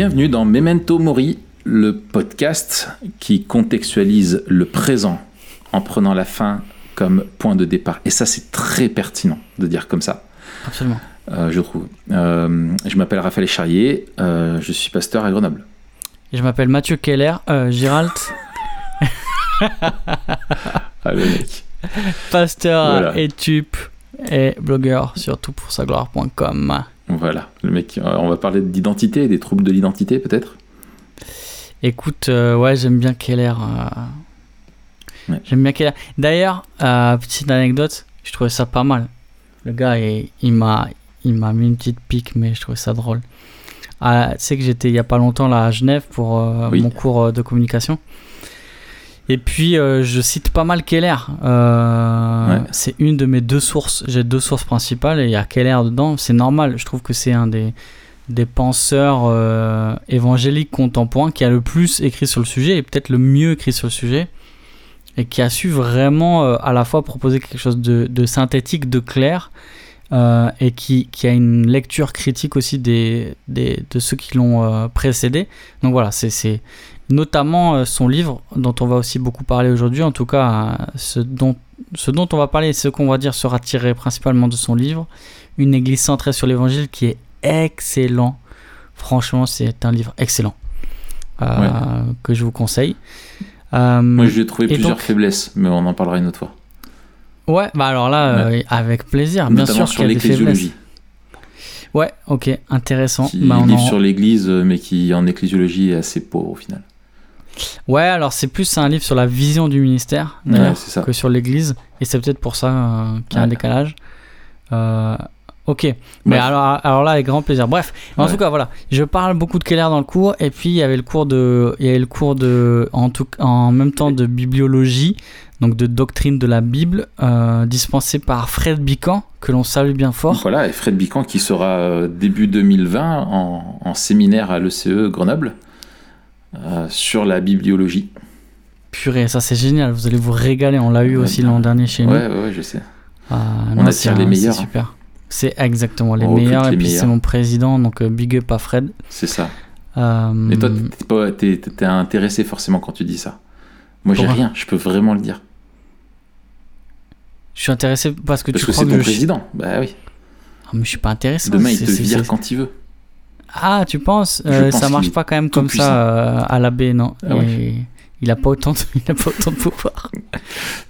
Bienvenue dans Memento Mori, le podcast qui contextualise le présent en prenant la fin comme point de départ. Et ça, c'est très pertinent de dire comme ça, Absolument. euh, je trouve. Euh, je m'appelle Raphaël Charrier, euh, je suis pasteur à Grenoble. Et je m'appelle Mathieu Keller, Giralt, Ah, le mec. pasteur Voilà. et tup et blogueur sur toutpoursagloire.com. Voilà, le mec. On va parler d'identité, des troubles de l'identité peut-être? Écoute, euh, ouais, j'aime bien Keller. euh, Ouais. J'aime bien Keller. D'ailleurs, euh, petite anecdote, je trouvais ça pas mal. Le gars, il, il m'a, il m'a mis une petite pique, mais je trouvais ça drôle. Ah, tu sais que j'étais il y a pas longtemps là à Genève pour Oui. mon cours de communication. Et puis, je cite pas mal Keller. Ouais. C'est une de mes deux sources. J'ai deux sources principales et il y a Keller dedans. C'est normal. Je trouve que c'est un des, des penseurs euh, évangéliques contemporains qui a le plus écrit sur le sujet et peut-être le mieux écrit sur le sujet. Et qui a su vraiment euh, à la fois proposer quelque chose de, synthétique, de clair. euh, et qui, a une lecture critique aussi de ceux qui l'ont précédé. Donc voilà, c'est- notamment son livre dont on va aussi beaucoup parler aujourd'hui. En tout cas, dont, ce dont on va parler et ce qu'on va dire sera tiré principalement de son livre, Une église centrée sur l'évangile, qui est excellent. Franchement, c'est un livre excellent euh, que je vous conseille. Euh, Moi, j'ai trouvé plusieurs donc- faiblesses, mais on en parlera une autre fois. ouais, bah alors là, euh, avec plaisir, bien sûr sur l'ecclésiologie. Ouais, ok, intéressant. Qui Bah, livre en- sur l'église, mais qui en ecclésiologie est assez pauvre au final. Ouais, alors c'est plus un livre sur la vision du ministère, Ouais, que sur l'église. Et c'est peut-être pour ça euh, qu'il y a un décalage. Euh, ok. Mais alors, alors là, avec grand plaisir. Bref, en Ouais. tout cas, voilà. Je parle beaucoup de Keller dans le cours. Et puis, il y avait le cours de. Il y avait le cours de. En, tout, en même temps de bibliologie, donc de doctrine de la Bible, euh, dispensé par Fred Bican, que l'on salue bien fort. Voilà, et Fred Bican qui sera euh, début 2020 en, en séminaire à l'ECE Grenoble euh, sur la bibliologie. Purée, ça c'est génial. Vous allez vous régaler. On l'a eu Ouais, aussi l'an dernier chez nous. Ouais, ouais, je sais. Ah, On non, attire les meilleurs, super. C'est exactement les On meilleurs. les et puis c'est mon président, donc euh, big up à Fred. C'est ça. Euh, Et toi, t'es pas, t'es, t'es intéressé forcément quand tu dis ça. Moi, j'ai rien, je peux vraiment le dire. je suis intéressé parce que Parce tu que crois c'est que ton je... président. Bah oui. Ah, mais je suis pas intéressé. Demain, il c'est- te c'est- vire c'est- quand il veut. Ah, tu penses? Euh, Ça marche pas quand même comme puissant. ça euh, à la baie, non? Ah. Et Il a pas autant de, il a pas autant de pouvoir.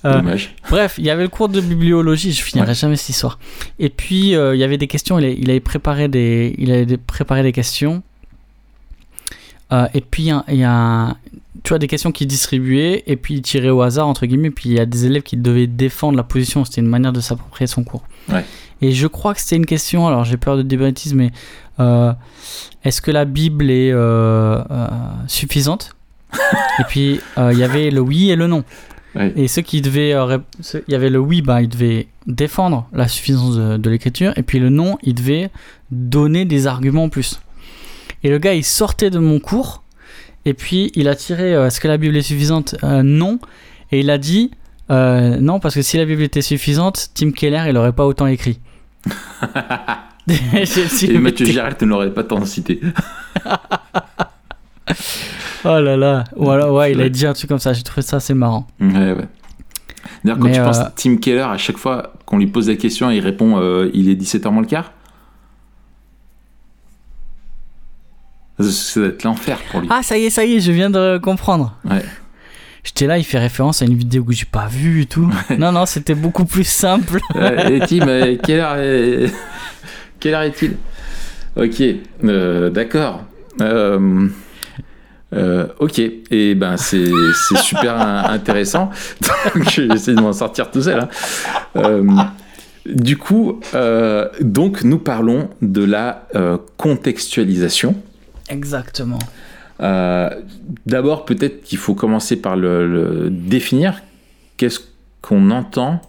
Euh, Dommage. Bref, il y avait le cours de bibliologie, je finirai Ouais. jamais cette histoire. Et puis euh, il y avait des questions, il, a- il avait préparé des, il avait préparé des questions. Euh, et puis il y a- tu vois, des questions qu'il distribuait et puis il tirait au hasard entre guillemets. Puis il y a des élèves qui devaient défendre la position. C'était une manière de s'approprier son cours. Ouais. Et je crois que c'était une question. Alors j'ai peur de bêtises, mais euh, est-ce que la Bible est suffisante? Et puis euh, il y avait le oui et le non. Et ceux qui devaient. euh, ceux- Il y avait le oui, bah, ils devaient défendre la suffisance de, de l'écriture. Et puis le non, il devait donner des arguments en plus. Et le gars, il sortait de mon cours. Et puis il a tiré euh, Est-ce que la Bible est suffisante? Euh, Non. Et il a dit euh, Non, parce que si la Bible était suffisante, Tim Keller, il aurait pas autant écrit. Et Mathieu Gérald ne l'aurait pas tant cité. Oh là là. Voilà, ouais, il a dit un truc comme ça. J'ai trouvé ça assez marrant. Ouais, ouais. D'ailleurs, quand Mais, tu euh, penses Tim Keller, à chaque fois qu'on lui pose la question, il répond euh, il est 17h moins le quart Ça doit être l'enfer pour lui. Ah, ça y est, ça y est, je viens de comprendre. Ouais. J'étais là, il fait référence à une vidéo que j'ai pas vue et tout. Non, non, c'était beaucoup plus simple. Et Tim, euh, quelle heure est... quelle heure est-il? Ok, euh, d'accord. Euh, euh, ok, et ben c'est super in- intéressant. Donc je vais essayer de m'en sortir tout seul. hein. Euh, du coup, euh, donc nous parlons de la contextualisation. Exactement. D'abord, peut-être qu'il faut commencer par le, le définir. qu'est-ce qu'on entend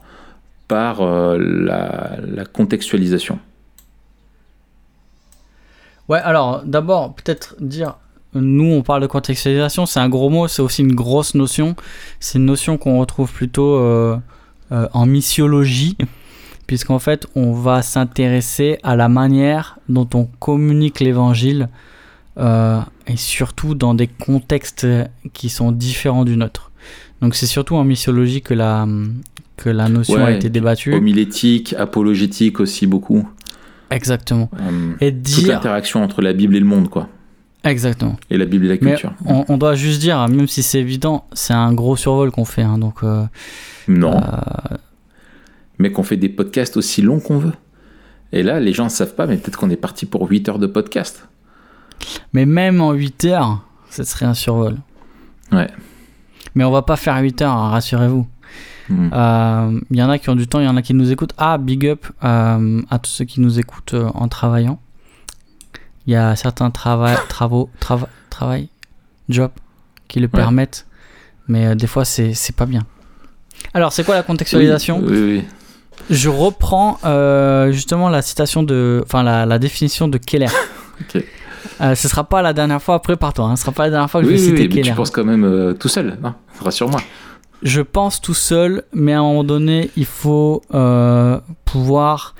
par la, la contextualisation? Ouais, alors d'abord, peut-être dire, nous on parle de contextualisation, c'est un gros mot, c'est aussi une grosse notion. C'est une notion qu'on retrouve plutôt euh, euh, en missiologie, puisqu'en fait on va s'intéresser à la manière dont on communique l'évangile, euh, et surtout dans des contextes qui sont différents du nôtre. Donc c'est surtout en missiologie que la, que la notion a été débattue. Homilétique, apologétique aussi beaucoup. Exactement. Et toute dire... l'interaction entre la Bible et le monde, quoi. Exactement. Et la Bible et la Mais culture. on, on doit juste dire, même si c'est évident, c'est un gros survol qu'on fait. hein, donc, euh, Non. euh, Mais qu'on fait des podcasts aussi longs qu'on veut. Et là, les gens ne savent pas, mais peut-être qu'on est parti pour 8 heures de podcast. mais même en 8 heures, ce serait un survol. Ouais. Mais on va pas faire 8 heures, hein, rassurez-vous. Hmm. Euh, Il y en a qui ont du temps, il y en a qui nous écoutent. Ah, big up à tous ceux qui nous écoutent en travaillant. Il y a certains trava travaux, trava travail, job qui le permettent, mais euh, des fois c'est pas bien. Alors, c'est quoi la contextualisation Oui, oui, oui. Je reprends euh, justement la citation de, enfin la, la définition de Keller. Ok. Euh, ce sera pas la dernière fois, prépare-toi, hein, ce sera pas la dernière fois que je vais citer oui, mais Keller. tu penses quand même euh, tout seul, hein rassure-moi. Je pense tout seul, mais à un moment donné, il faut euh, pouvoir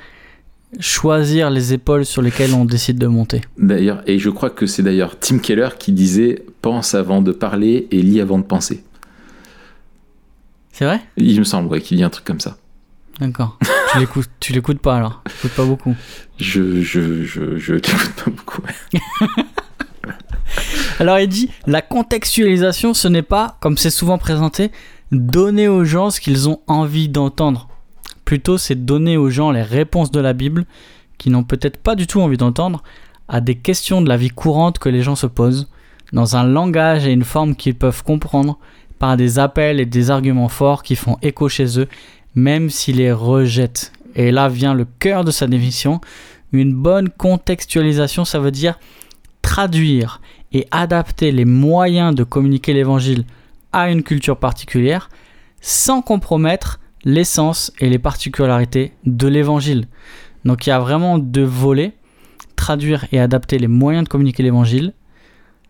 choisir les épaules sur lesquelles on décide de monter. D'ailleurs, et je crois que c'est d'ailleurs Tim Keller qui disait pense avant de parler et lit avant de penser. C'est vrai? Il me semble ouais, qu'il dit un truc comme ça. D'accord. tu l'écoutes, tu l'écoutes pas alors. Tu l'écoutes pas beaucoup. Je je je je t'écoute pas beaucoup. ouais. Alors il dit la contextualisation, ce n'est pas, comme c'est souvent présenté, donner aux gens ce qu'ils ont envie d'entendre. Plutôt, c'est donner aux gens les réponses de la Bible qu'ils n'ont peut-être pas du tout envie d'entendre à des questions de la vie courante que les gens se posent, dans un langage et une forme qu'ils peuvent comprendre, par des appels et des arguments forts qui font écho chez eux, même s'ils les rejettent. Et là vient le cœur de sa définition. Une bonne contextualisation, ça veut dire traduire et adapter les moyens de communiquer l'évangile à une culture particulière sans compromettre l'essence et les particularités de l'évangile. Donc il y a vraiment deux volets, traduire et adapter les moyens de communiquer l'évangile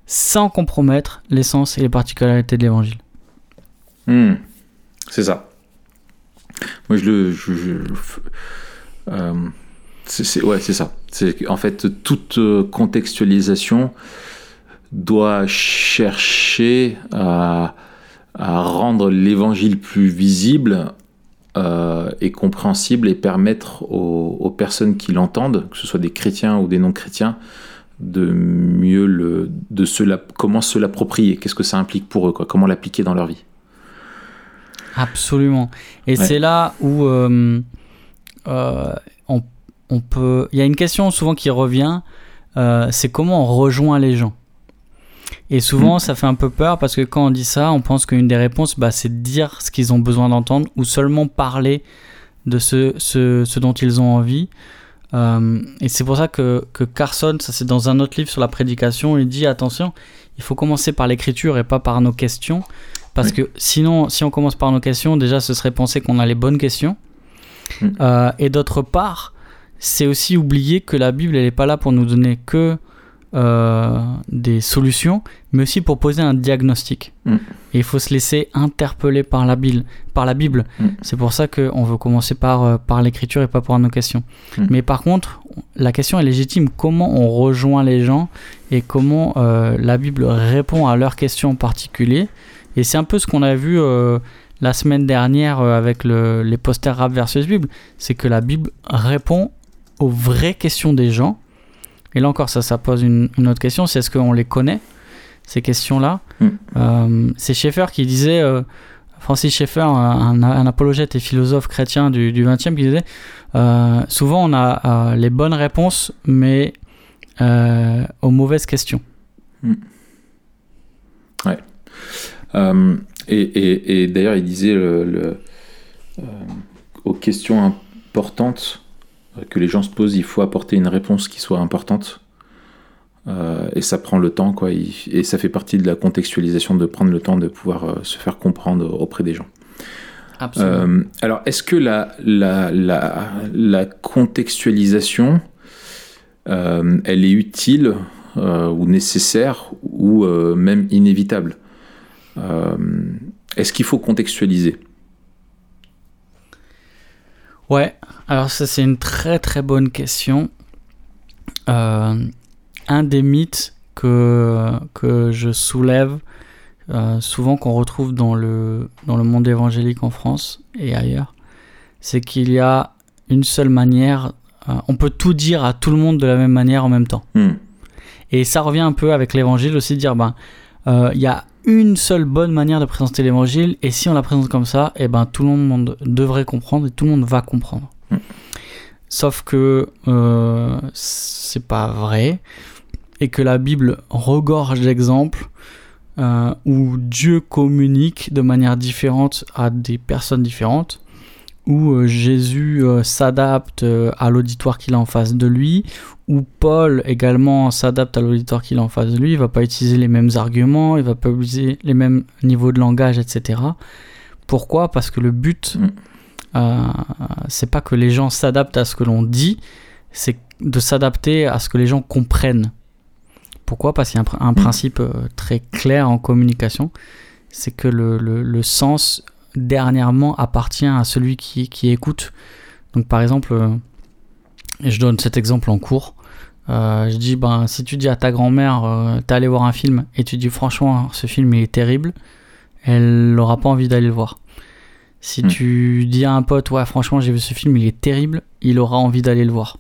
sans compromettre l'essence et les particularités de l'évangile. Hmm. C'est ça. Moi, je le. Euh, c'est, ouais, c'est ça. C'est en fait toute euh, contextualisation doit chercher à rendre l'évangile plus visible euh, et compréhensible et permettre aux, aux personnes qui l'entendent, que ce soit des chrétiens ou des non-chrétiens, de mieux le, de se la, comment se l'approprier, qu'est-ce que ça implique pour eux, quoi, comment l'appliquer dans leur vie. Absolument. Et Ouais. c'est là où euh, euh, on, on peut. Il y a une question souvent qui revient, euh, c'est comment on rejoint les gens. Et souvent, ça fait un peu peur parce que quand on dit ça, on pense qu'une des réponses, bah, c'est de dire ce qu'ils ont besoin d'entendre ou seulement parler de ce, ce, ce dont ils ont envie. Euh, et c'est pour ça que, que Carson, ça c'est dans un autre livre sur la prédication, il dit attention, il faut commencer par l'écriture et pas par nos questions. Parce Oui. que sinon, si on commence par nos questions, déjà ce serait penser qu'on a les bonnes questions. Mm. Euh, et d'autre part, c'est aussi oublier que la Bible, elle n'est pas là pour nous donner que des solutions, mais aussi pour poser un diagnostic. Mm. Et il faut se laisser interpeller par la Bible. Par la Bible. Mm. C'est pour ça qu'on veut commencer par, euh, par l'écriture et pas par nos questions. Mm. Mais par contre, la question est légitime. Comment on rejoint les gens et comment euh, la Bible répond à leurs questions en particulier? Et c'est un peu ce qu'on a vu euh, la semaine dernière euh, avec le- les posters rap versus Bible. C'est que la Bible répond aux vraies questions des gens. Et là encore, ça, ça pose une, une autre question. C'est est-ce qu'on les connaît, ces questions-là Mm. Euh, C'est Schaeffer qui disait... euh, Francis Schaeffer, un, un apologète et philosophe chrétien du, du 20e, qui disait euh, souvent on a les bonnes réponses, mais aux mauvaises questions. Euh, et et- et d'ailleurs, il disait le, le, aux questions importantes que les gens se posent, il faut apporter une réponse qui soit importante. Euh, et ça prend le temps, quoi. Et ça fait partie de la contextualisation de prendre le temps de pouvoir euh, se faire comprendre auprès des gens. Euh, alors, est-ce que la, la, la, la contextualisation, euh, elle est utile euh, ou nécessaire ou même inévitable? Est-ce qu'il faut contextualiser? Ouais, alors ça c'est une très très bonne question. un des mythes que, que je soulève, euh, souvent qu'on retrouve dans le, dans le monde évangélique en France et ailleurs, c'est qu'il y a une seule manière, euh, on peut tout dire à tout le monde de la même manière en même temps. Hmm. Et ça revient un peu avec l'évangile aussi, de dire, ben, euh, il y a une seule bonne manière de présenter l'évangile, et si on la présente comme ça, et eh ben, tout le monde devrait comprendre et tout le monde va comprendre. Hmm. Sauf que c'est pas vrai, et que la Bible regorge d'exemples euh, où Dieu communique de manière différente à des personnes différentes, où euh, Jésus euh, s'adapte à l'auditoire qu'il a en face de lui, où Paul également s'adapte à l'auditoire qu'il a en face de lui, il va pas utiliser les mêmes arguments, il va pas utiliser les mêmes niveaux de langage, etc. Pourquoi? Parce que le but, mm. C'est pas que les gens s'adaptent à ce que l'on dit, c'est de s'adapter à ce que les gens comprennent. Pourquoi? Parce qu'il y a un, mm. principe euh, très clair en communication, c'est que le, sens dernièrement appartient à celui qui, écoute. Donc par exemple, euh, je donne cet exemple en cours. Euh, je dis, ben, si tu dis à ta grand-mère, t'es allé voir un film, et tu dis franchement, ce film il est terrible, elle n'aura pas envie d'aller le voir. Si mm. tu dis à un pote, ouais, franchement, j'ai vu ce film, il est terrible, il aura envie d'aller le voir.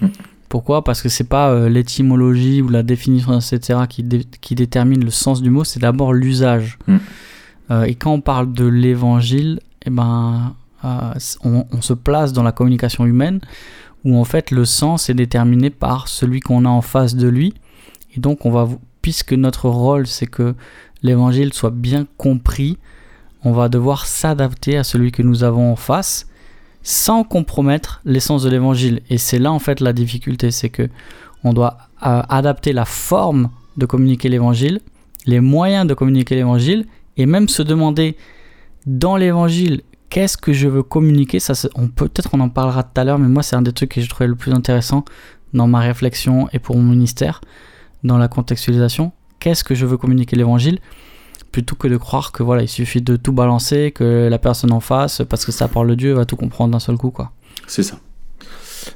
Mm. Pourquoi? Parce que c'est pas euh, l'étymologie ou la définition, etc., qui, qui, détermine le sens du mot, c'est d'abord l'usage. Mm. Euh, et quand on parle de l'évangile, eh ben, euh, on, se place dans la communication humaine où en fait le sens est déterminé par celui qu'on a en face de lui. Et donc, on va, puisque notre rôle c'est que l'évangile soit bien compris, on va devoir s'adapter à celui que nous avons en face sans compromettre l'essence de l'évangile. Et c'est là en fait la difficulté, c'est que on doit euh, adapter la forme de communiquer l'évangile, les moyens de communiquer l'évangile, et même se demander dans l'évangile qu'est-ce que je veux communiquer? Ça, peut-être on en parlera tout à l'heure, mais moi c'est un des trucs que j'ai trouvé le plus intéressant dans ma réflexion et pour mon ministère, dans la contextualisation. Qu'est-ce que je veux communiquer l'évangile? Plutôt que de croire que voilà, il suffit de tout balancer, que la personne en face, parce que ça parle de Dieu, va tout comprendre d'un seul coup, quoi. C'est ça.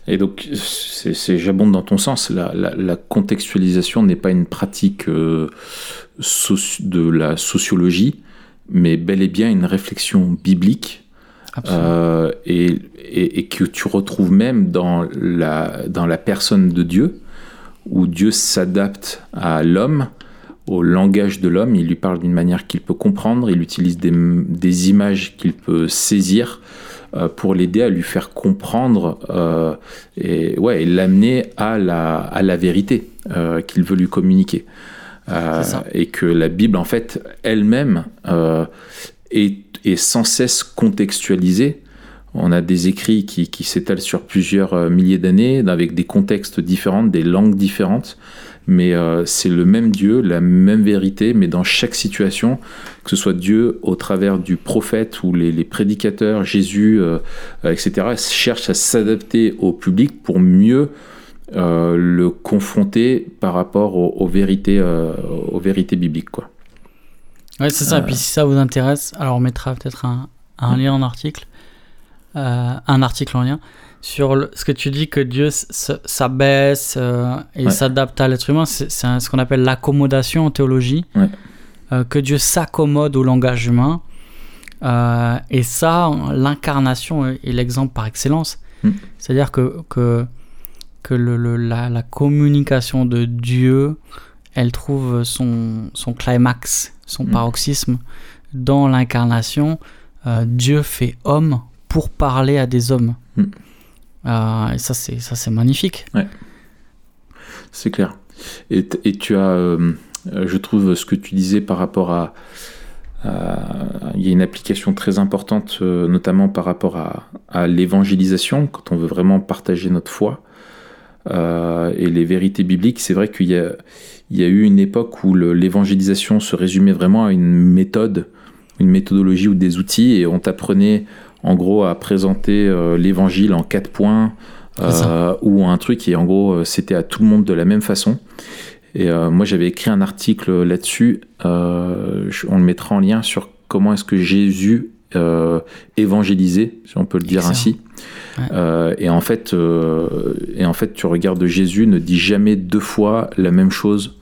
Et donc, c'est j'abonde dans ton sens. La, contextualisation n'est pas une pratique euh, de la sociologie, mais bel et bien une réflexion biblique. Euh, et, et, que tu retrouves même dans la, dans la personne de Dieu, où Dieu s'adapte à l'homme au langage de l'homme, il lui parle d'une manière qu'il peut comprendre, il utilise des, images qu'il peut saisir euh, pour l'aider à lui faire comprendre euh, et, ouais, l'amener à la, à la vérité euh, qu'il veut lui communiquer. et que la Bible, en fait, elle-même est, est, sans cesse contextualisée. On a des écrits qui, qui s'étalent sur plusieurs milliers d'années, avec des contextes différents, des langues différentes mais euh, c'est le même Dieu, la même vérité, mais dans chaque situation, que ce soit Dieu au travers du prophète ou les, prédicateurs, Jésus, euh, etc., cherche à s'adapter au public pour mieux euh, le confronter par rapport aux, vérités, aux vérités bibliques. Quoi. Ouais, c'est ça. Et puis si ça vous intéresse, alors on mettra peut-être un, un, lien en article, un article en lien sur ce que tu dis que Dieu s'abaisse euh, et s'adapte à l'être humain, c'est ce qu'on appelle l'accommodation en théologie. Euh, que Dieu s'accommode au langage humain. Euh, et ça, l'incarnation est, l'exemple par excellence. Mm. C'est-à-dire que, que, que le, la, communication de Dieu, elle trouve son, son climax, son mm. paroxysme dans l'incarnation. Dieu fait homme pour parler à des hommes. Mm. Euh, et ça, c'est, ça, c'est magnifique. Ouais. C'est clair. Et, et tu as, euh, je trouve, ce que tu disais par rapport à. Il y a une application très importante, euh, notamment par rapport à, à, l'évangélisation, quand on veut vraiment partager notre foi et les vérités bibliques. C'est vrai qu'il y y a eu une époque où l'évangélisation se résumait vraiment à une méthode une méthodologie ou des outils et on t'apprenait en gros à présenter l'évangile en quatre points ou un truc et en gros c'était à tout le monde de la même façon. Et moi j'avais écrit un article là-dessus, on le mettra en lien sur comment est-ce que Jésus euh, évangélisé, si on peut le dire ainsi. Euh, et, en fait, euh, et en fait, tu regardes Jésus ne dit jamais deux fois la même chose.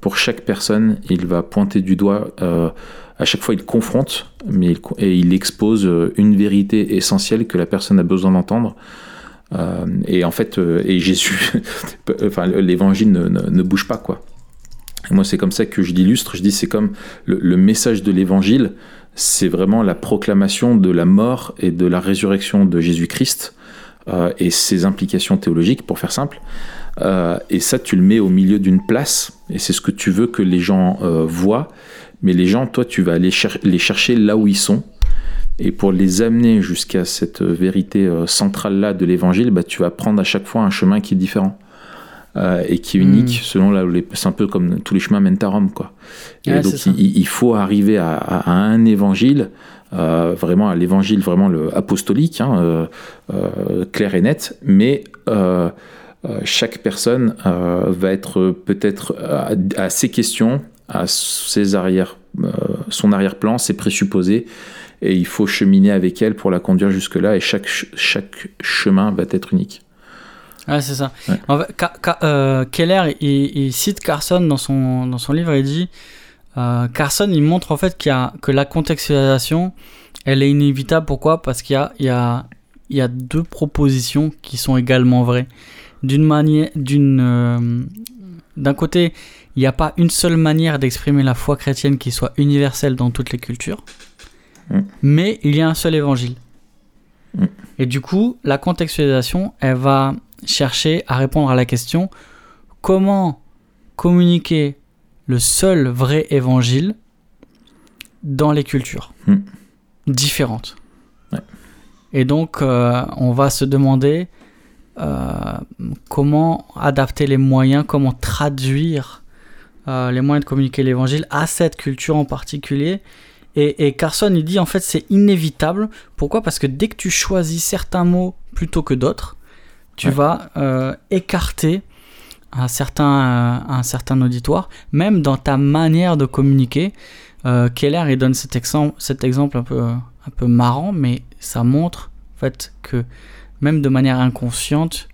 pour chaque personne, il va pointer du doigt. À chaque fois, il confronte, mais et il expose une vérité essentielle que la personne a besoin d'entendre. et en fait, et Jésus, enfin, l'évangile ne, ne, bouge pas, quoi. moi, c'est comme ça que je l'illustre. Je dis, c'est comme le message de l'évangile c'est vraiment la proclamation de la mort et de la résurrection de Jésus-Christ euh, et ses implications théologiques, pour faire simple. Euh, et ça, tu le mets au milieu d'une place, et c'est ce que tu veux que les gens euh, voient. Mais les gens, toi, tu vas aller les chercher là où ils sont. Et pour les amener jusqu'à cette vérité centrale-là de l'évangile, bah, tu vas prendre à chaque fois un chemin qui est différent. Euh, et qui est unique hmm. selon là c'est un peu comme tous les chemins mènent à Rome quoi. Et donc il, faut arriver à, un évangile euh, vraiment à l'évangile vraiment le apostolique hein, euh, clair et net mais chaque personne va être peut-être à, ses questions à ses arrière son arrière-plan ses présupposés et il faut cheminer avec elle pour la conduire jusque là et chaque chaque chemin va être unique Ouais, c'est ça. Euh, Keller, il, cite Carson dans son, dans son livre, il dit euh, Carson, il montre en fait qu'il y a, que la contextualisation, elle est inévitable. Pourquoi? Parce qu'il y a, il y, a, il y a deux propositions qui sont également vraies. D'une manière, d'une, euh, d'un côté, il n'y a pas une seule manière d'exprimer la foi chrétienne qui soit universelle dans toutes les cultures, mm. mais il y a un seul évangile. Mm. Et du coup, la contextualisation, elle va chercher à répondre à la question comment communiquer le seul vrai évangile dans les cultures hmm. différentes? Et donc, euh, on va se demander euh, comment adapter les moyens, comment traduire euh, les moyens de communiquer l'évangile à cette culture en particulier. Et, et Carson, il dit en fait c'est inévitable. Pourquoi? Parce que dès que tu choisis certains mots plutôt que d'autres, tu vas euh, écarter un certain, euh, un certain auditoire, même dans ta manière de communiquer. Keller il donne cet exemple, cet exemple un peu, un peu marrant, mais ça montre en fait que même de manière inconsciente,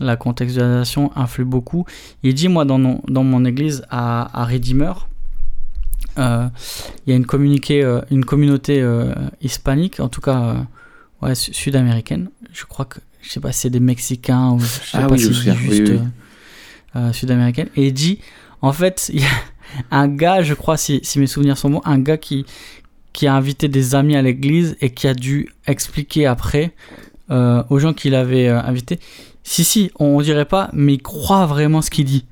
la contextualisation influe beaucoup. Il dit, moi, dans, dans mon église à, à Redeemer, il y a une, une communauté hispanique, en tout cas ouais, sud-américaine. Je crois que je sais pas si c'est des Mexicains ou je sais ah pas si c'est juste euh, euh, sud-américaine. Et il dit, en fait, il y a un gars, je crois, si, si, mes souvenirs sont bons, un gars qui, qui a invité des amis à l'église et qui a dû expliquer après euh, aux gens qu'il avait invités. Si, si, on, dirait pas, mais il croit vraiment ce qu'il dit.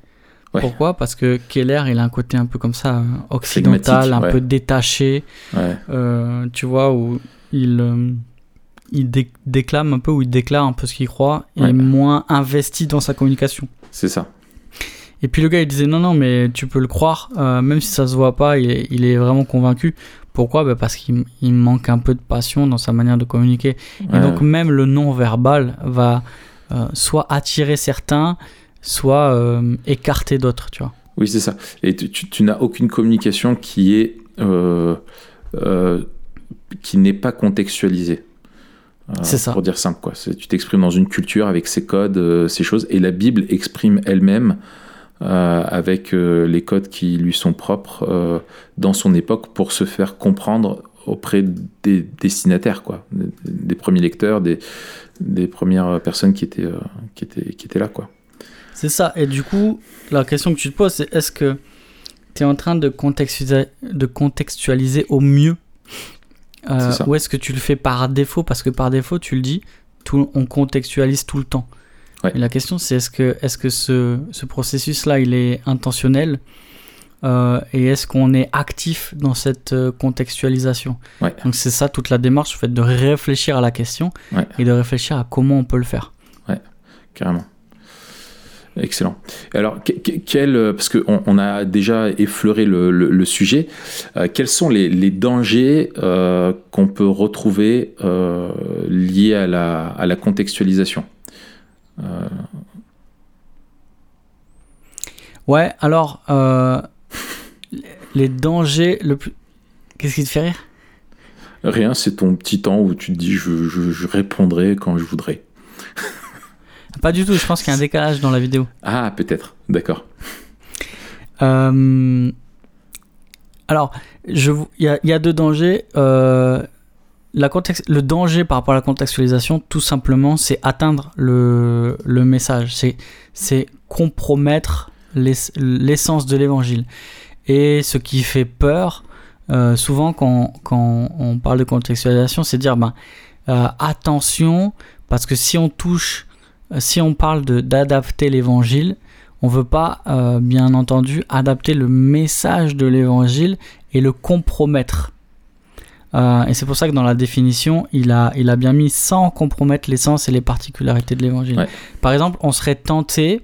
Pourquoi? Parce que Keller, il a un côté un peu comme ça, occidental, un peu détaché. tu vois, où il il déclame un peu ou il déclare un peu ce qu'il croit et est moins investi dans sa communication. C'est ça. Et puis le gars il disait non non mais tu peux le croire euh, même si ça se voit pas il est, il est vraiment convaincu. Pourquoi? Bah Parce qu'il manque un peu de passion dans sa manière de communiquer. Et donc même le non verbal va euh, soit attirer certains, soit euh, écarter d'autres, tu vois. Oui c'est ça. Et tu, tu, tu n'as aucune communication qui est qui n'est pas contextualisée. Euh, c'est ça. Pour dire simple, quoi. Tu t'exprimes dans une culture avec ses codes, euh, ses choses, et la Bible exprime elle-même euh, avec les codes qui lui sont propres dans son époque pour se faire comprendre auprès des destinataires, quoi, des, premiers lecteurs, des, des, premières personnes qui étaient, qui étaient, qui étaient là, quoi. C'est ça. Et du coup, la question que tu te poses, c'est est-ce que tu es en train de contextualiser, de contextualiser au mieux euh, ou est-ce que tu le fais par défaut? Parce que par défaut, tu le dis, tout, on contextualise tout le temps. Et la question, c'est est-ce que, est -ce, que ce, ce processus-là, il est intentionnel? Euh, et est-ce qu'on est actif dans cette euh, contextualisation Donc c'est ça toute la démarche, le fait de réfléchir à la question et de réfléchir à comment on peut le faire. Ouais, carrément. Excellent. Alors, quel, parce qu'on on a déjà effleuré le, sujet, quels sont les, dangers qu'on peut retrouver liés à la, à la contextualisation? Ouais, alors, les dangers, le plus... Qu'est-ce qui te fait rire? Rien, c'est ton petit temps où tu te dis je, répondrai quand je voudrais. Pas du tout, je pense qu'il y a un décalage dans la vidéo. Ah, peut-être, d'accord. Euh, alors, il y, a deux dangers. Euh, la contexte, le danger par rapport à la contextualisation, tout simplement, c'est atteindre le, le message, c'est compromettre l'essence de l'évangile. Et ce qui fait peur, euh, souvent quand, quand, on parle de contextualisation, c'est dire ben, euh, attention, parce que si on touche, euh, si on parle d'adapter l'évangile, on ne veut pas, bien entendu, adapter le message de l'évangile et le compromettre. et c'est pour ça que dans la définition, il a, il a bien mis sans compromettre l'essence et les particularités de l'évangile. Par exemple, on serait tenté,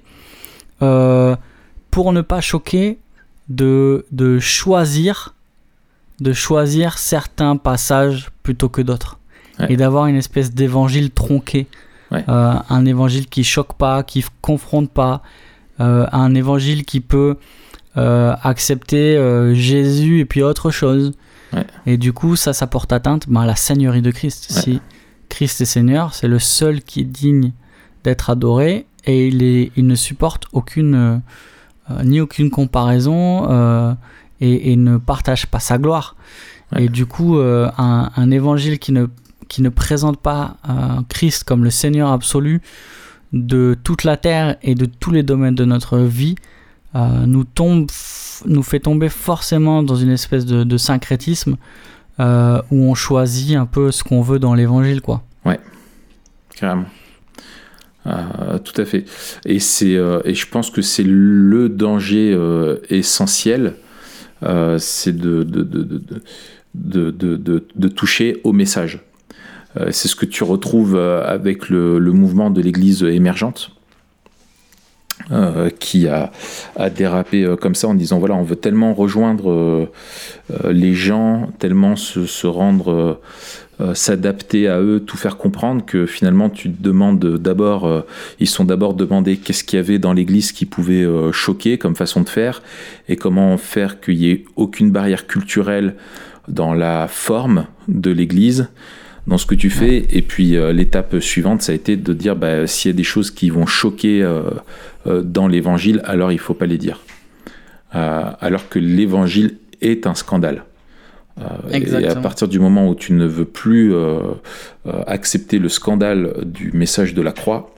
pour ne pas choquer, de, de choisir de choisir certains passages plutôt que d'autres. Et d'avoir une espèce d'évangile tronqué. Euh, un évangile qui choque pas qui confronte pas. Euh, un évangile qui peut euh, accepter Jésus et puis autre chose. Et du coup ça ça porte atteinte ben, à la seigneurie de Christ. Si Christ est Seigneur c'est le seul qui est digne d'être adoré et il, est, il ne supporte aucune ni aucune comparaison euh, et, ne partage pas sa gloire. Et du coup, euh, un, évangile qui ne, qui ne présente pas Christ comme le Seigneur absolu de toute la terre et de tous les domaines de notre vie, nous, tombe, nous fait tomber forcément dans une espèce de, de syncrétisme où on choisit un peu ce qu'on veut dans l'évangile. quoi. Ouais, carrément. Euh, tout à fait. Et, c'est, euh, et je pense que c'est le danger euh, essentiel, c'est de de, de, de, de, toucher au message. c'est ce que tu retrouves avec le, mouvement de l'Église émergente. qui a, dérapé comme ça en disant voilà on veut tellement rejoindre les gens tellement se rendre euh, s'adapter à eux, tout faire comprendre, que finalement tu te demandes d'abord, euh, ils sont d'abord demandé qu'est-ce qu'il y avait dans l'Église qui pouvait euh, choquer comme façon de faire, et comment faire qu'il n'y ait aucune barrière culturelle dans la forme de l'Église, dans ce que tu fais. Et puis l'étape suivante, ça a été de dire bah, s'il y a des choses qui vont choquer dans l'Évangile, alors il faut pas les dire. alors que l'Évangile est un scandale. Euh, et à partir du moment où tu ne veux plus euh, euh, accepter le scandale du message de la croix,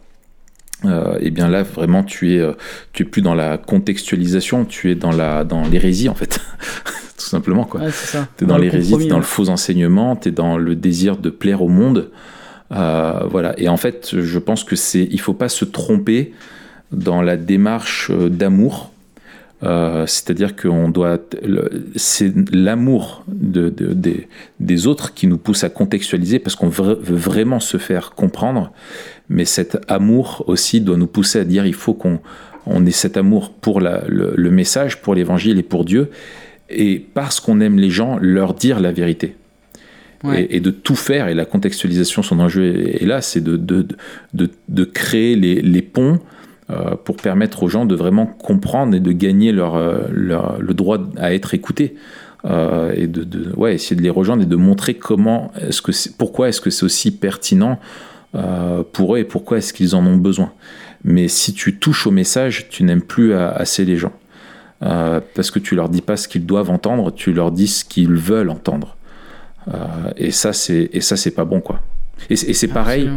et eh bien là vraiment tu es tu es plus dans la contextualisation tu es dans la dans l'hérésie en fait. Tout simplement quoi. Tu es dans, l'hérésie tu es dans le faux enseignement tu es dans le désir de plaire au monde. Voilà. Et en fait je pense que c'est il faut pas se tromper dans la démarche d'amour euh, c'est-à-dire que doit, c'est l'amour de, des, autres qui nous pousse à contextualiser parce qu'on veut, vraiment se faire comprendre. Mais cet amour aussi doit nous pousser à dire il faut qu'on on ait cet amour pour le, message, pour l'évangile et pour Dieu. Et parce qu'on aime les gens, leur dire la vérité. Et, de tout faire, et la contextualisation, son enjeu est, là, c'est de, de, de, créer les, les ponts euh, pour permettre aux gens de vraiment comprendre et de gagner leur, euh, leur le droit à être écoutés. Euh, et de, de, ouais, essayer de les rejoindre et de montrer comment est-ce que pourquoi est-ce que c'est aussi pertinent pour eux et pourquoi est-ce qu'ils en ont besoin. Mais si tu touches au message, tu n'aimes plus assez les gens. parce que tu leur dis pas ce qu'ils doivent entendre, tu leur dis ce qu'ils veulent entendre. et ça, c'est et ça, c'est pas bon, quoi. Et, c'est pareil,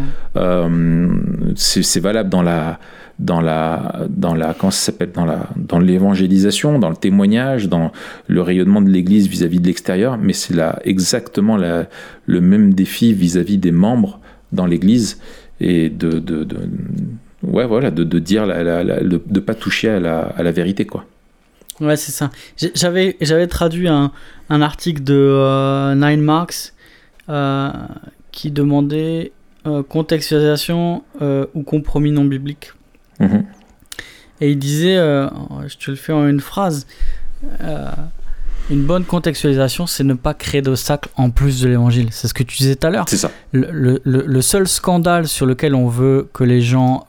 c'est valable dans la dans la dans la comment ça s'appelle dans la dans l'évangélisation, dans le témoignage, dans le rayonnement de l'Église vis-à-vis de l'extérieur, mais c'est là exactement le même défi vis-à-vis des membres dans l'Église et de, de, de, ouais voilà de, de dire la, la, de, pas toucher à la, à la vérité quoi. Ouais c'est ça. J'avais j'avais traduit un, un article de euh, Nine Marks euh, qui demandait euh, contextualisation ou compromis non biblique. Mhm. Et il disait, euh, je te le fais en une phrase, euh, une bonne contextualisation, c'est ne pas créer d'obstacles en plus de l'évangile. C'est ce que tu disais tout à l'heure. C'est ça. Le, le- le- le seul scandale sur lequel on veut que les gens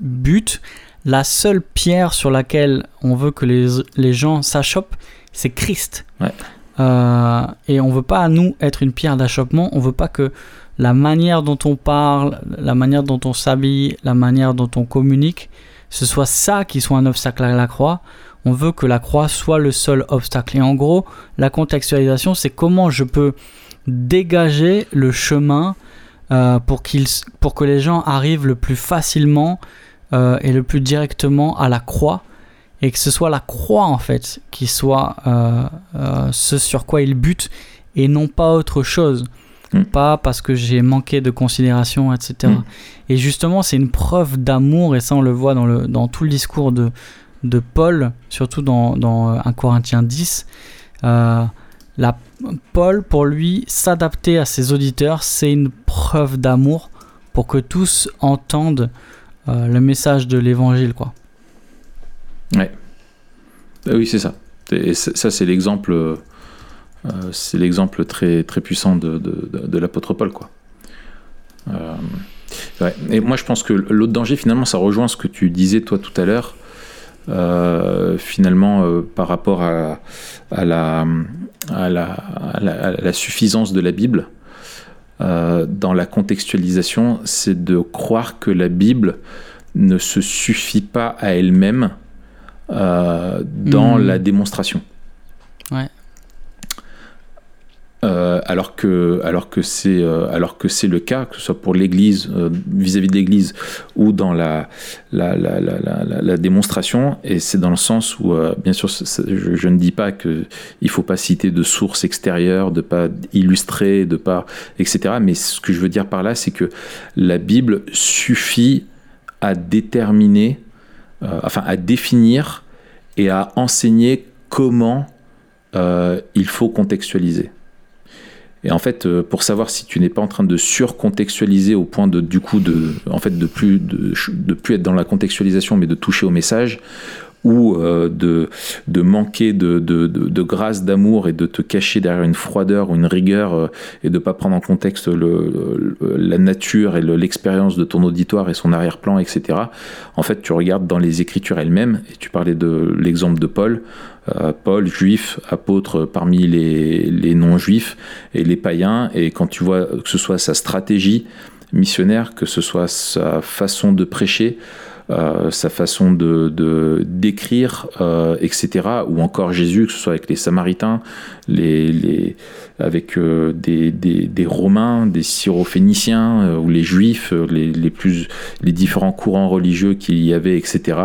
butent, la seule pierre sur laquelle on veut que les, les gens s'achoppent, c'est Christ. Ouais. Euh, et on veut pas, nous, être une pierre d'achoppement. On veut pas que la manière dont on parle, la manière dont on s'habille, la manière dont on communique, ce soit ça qui soit un obstacle à la croix. On veut que la croix soit le seul obstacle. Et en gros, la contextualisation, c'est comment je peux dégager le chemin euh, pour, que les gens arrivent le plus facilement euh, et le plus directement à la croix. Et que ce soit la croix, en fait, qui soit euh, ce sur quoi ils butent et non pas autre chose. Mm. Pas parce que j'ai manqué de considération, etc. Mm. Et justement, c'est une preuve d'amour, et ça, on le voit dans, le, dans tout le discours de, de Paul, surtout dans, dans euh, 1 Corinthiens 10. Euh, la, Paul, pour lui, s'adapter à ses auditeurs, c'est une preuve d'amour pour que tous entendent euh, le message de l'évangile, quoi. Ah oui, c'est ça. Et ça, ça, c'est l'exemple, euh, c'est l'exemple très très puissant de, de, de- de l'apôtre Paul, quoi. Euh, ouais. Et moi, je pense que l'autre danger, finalement, ça rejoint ce que tu disais toi tout à l'heure. euh, finalement, euh, par rapport à, à la, à, la, à la- à la suffisance de la Bible, euh, dans la contextualisation, c'est de croire que la Bible ne se suffit pas à elle-même euh, dans Mhm. la démonstration. Ouais. Euh, alors que alors que c'est euh, alors que c'est le cas que ce soit pour l'Église euh, vis-à-vis de l'Église ou dans la la, la, la, la, démonstration et c'est dans le sens où bien sûr je, je ne dis pas que il faut pas citer de sources extérieures de pas illustrer de pas etc mais ce que je veux dire par là c'est que la Bible suffit à déterminer enfin à définir et à enseigner comment il faut contextualiser. Et en fait, euh, pour savoir si tu n'es pas en train de surcontextualiser au point de, du coup, de, en fait, de plus, de, de plus être dans la contextualisation, mais de toucher au message, ou euh, de, de manquer de, de, de, grâce, d'amour et de te cacher derrière une froideur ou une rigueur euh, et de pas prendre en contexte le, la nature et le- l'expérience de ton auditoire et son arrière-plan, etc. En fait, tu regardes dans les Écritures elles-mêmes, et tu parlais de l'exemple de Paul, Paul, juif, apôtre parmi les, les non-juifs et les païens, et quand tu vois que ce soit sa stratégie missionnaire, que ce soit sa façon de prêcher, euh, sa façon de d'écrire, euh, etc., ou encore Jésus, que ce soit avec les Samaritains, les, les, avec euh, des, des, Romains, des Syrophéniciens, ou les Juifs, les, les, plus, les différents courants religieux qu'il y avait, etc.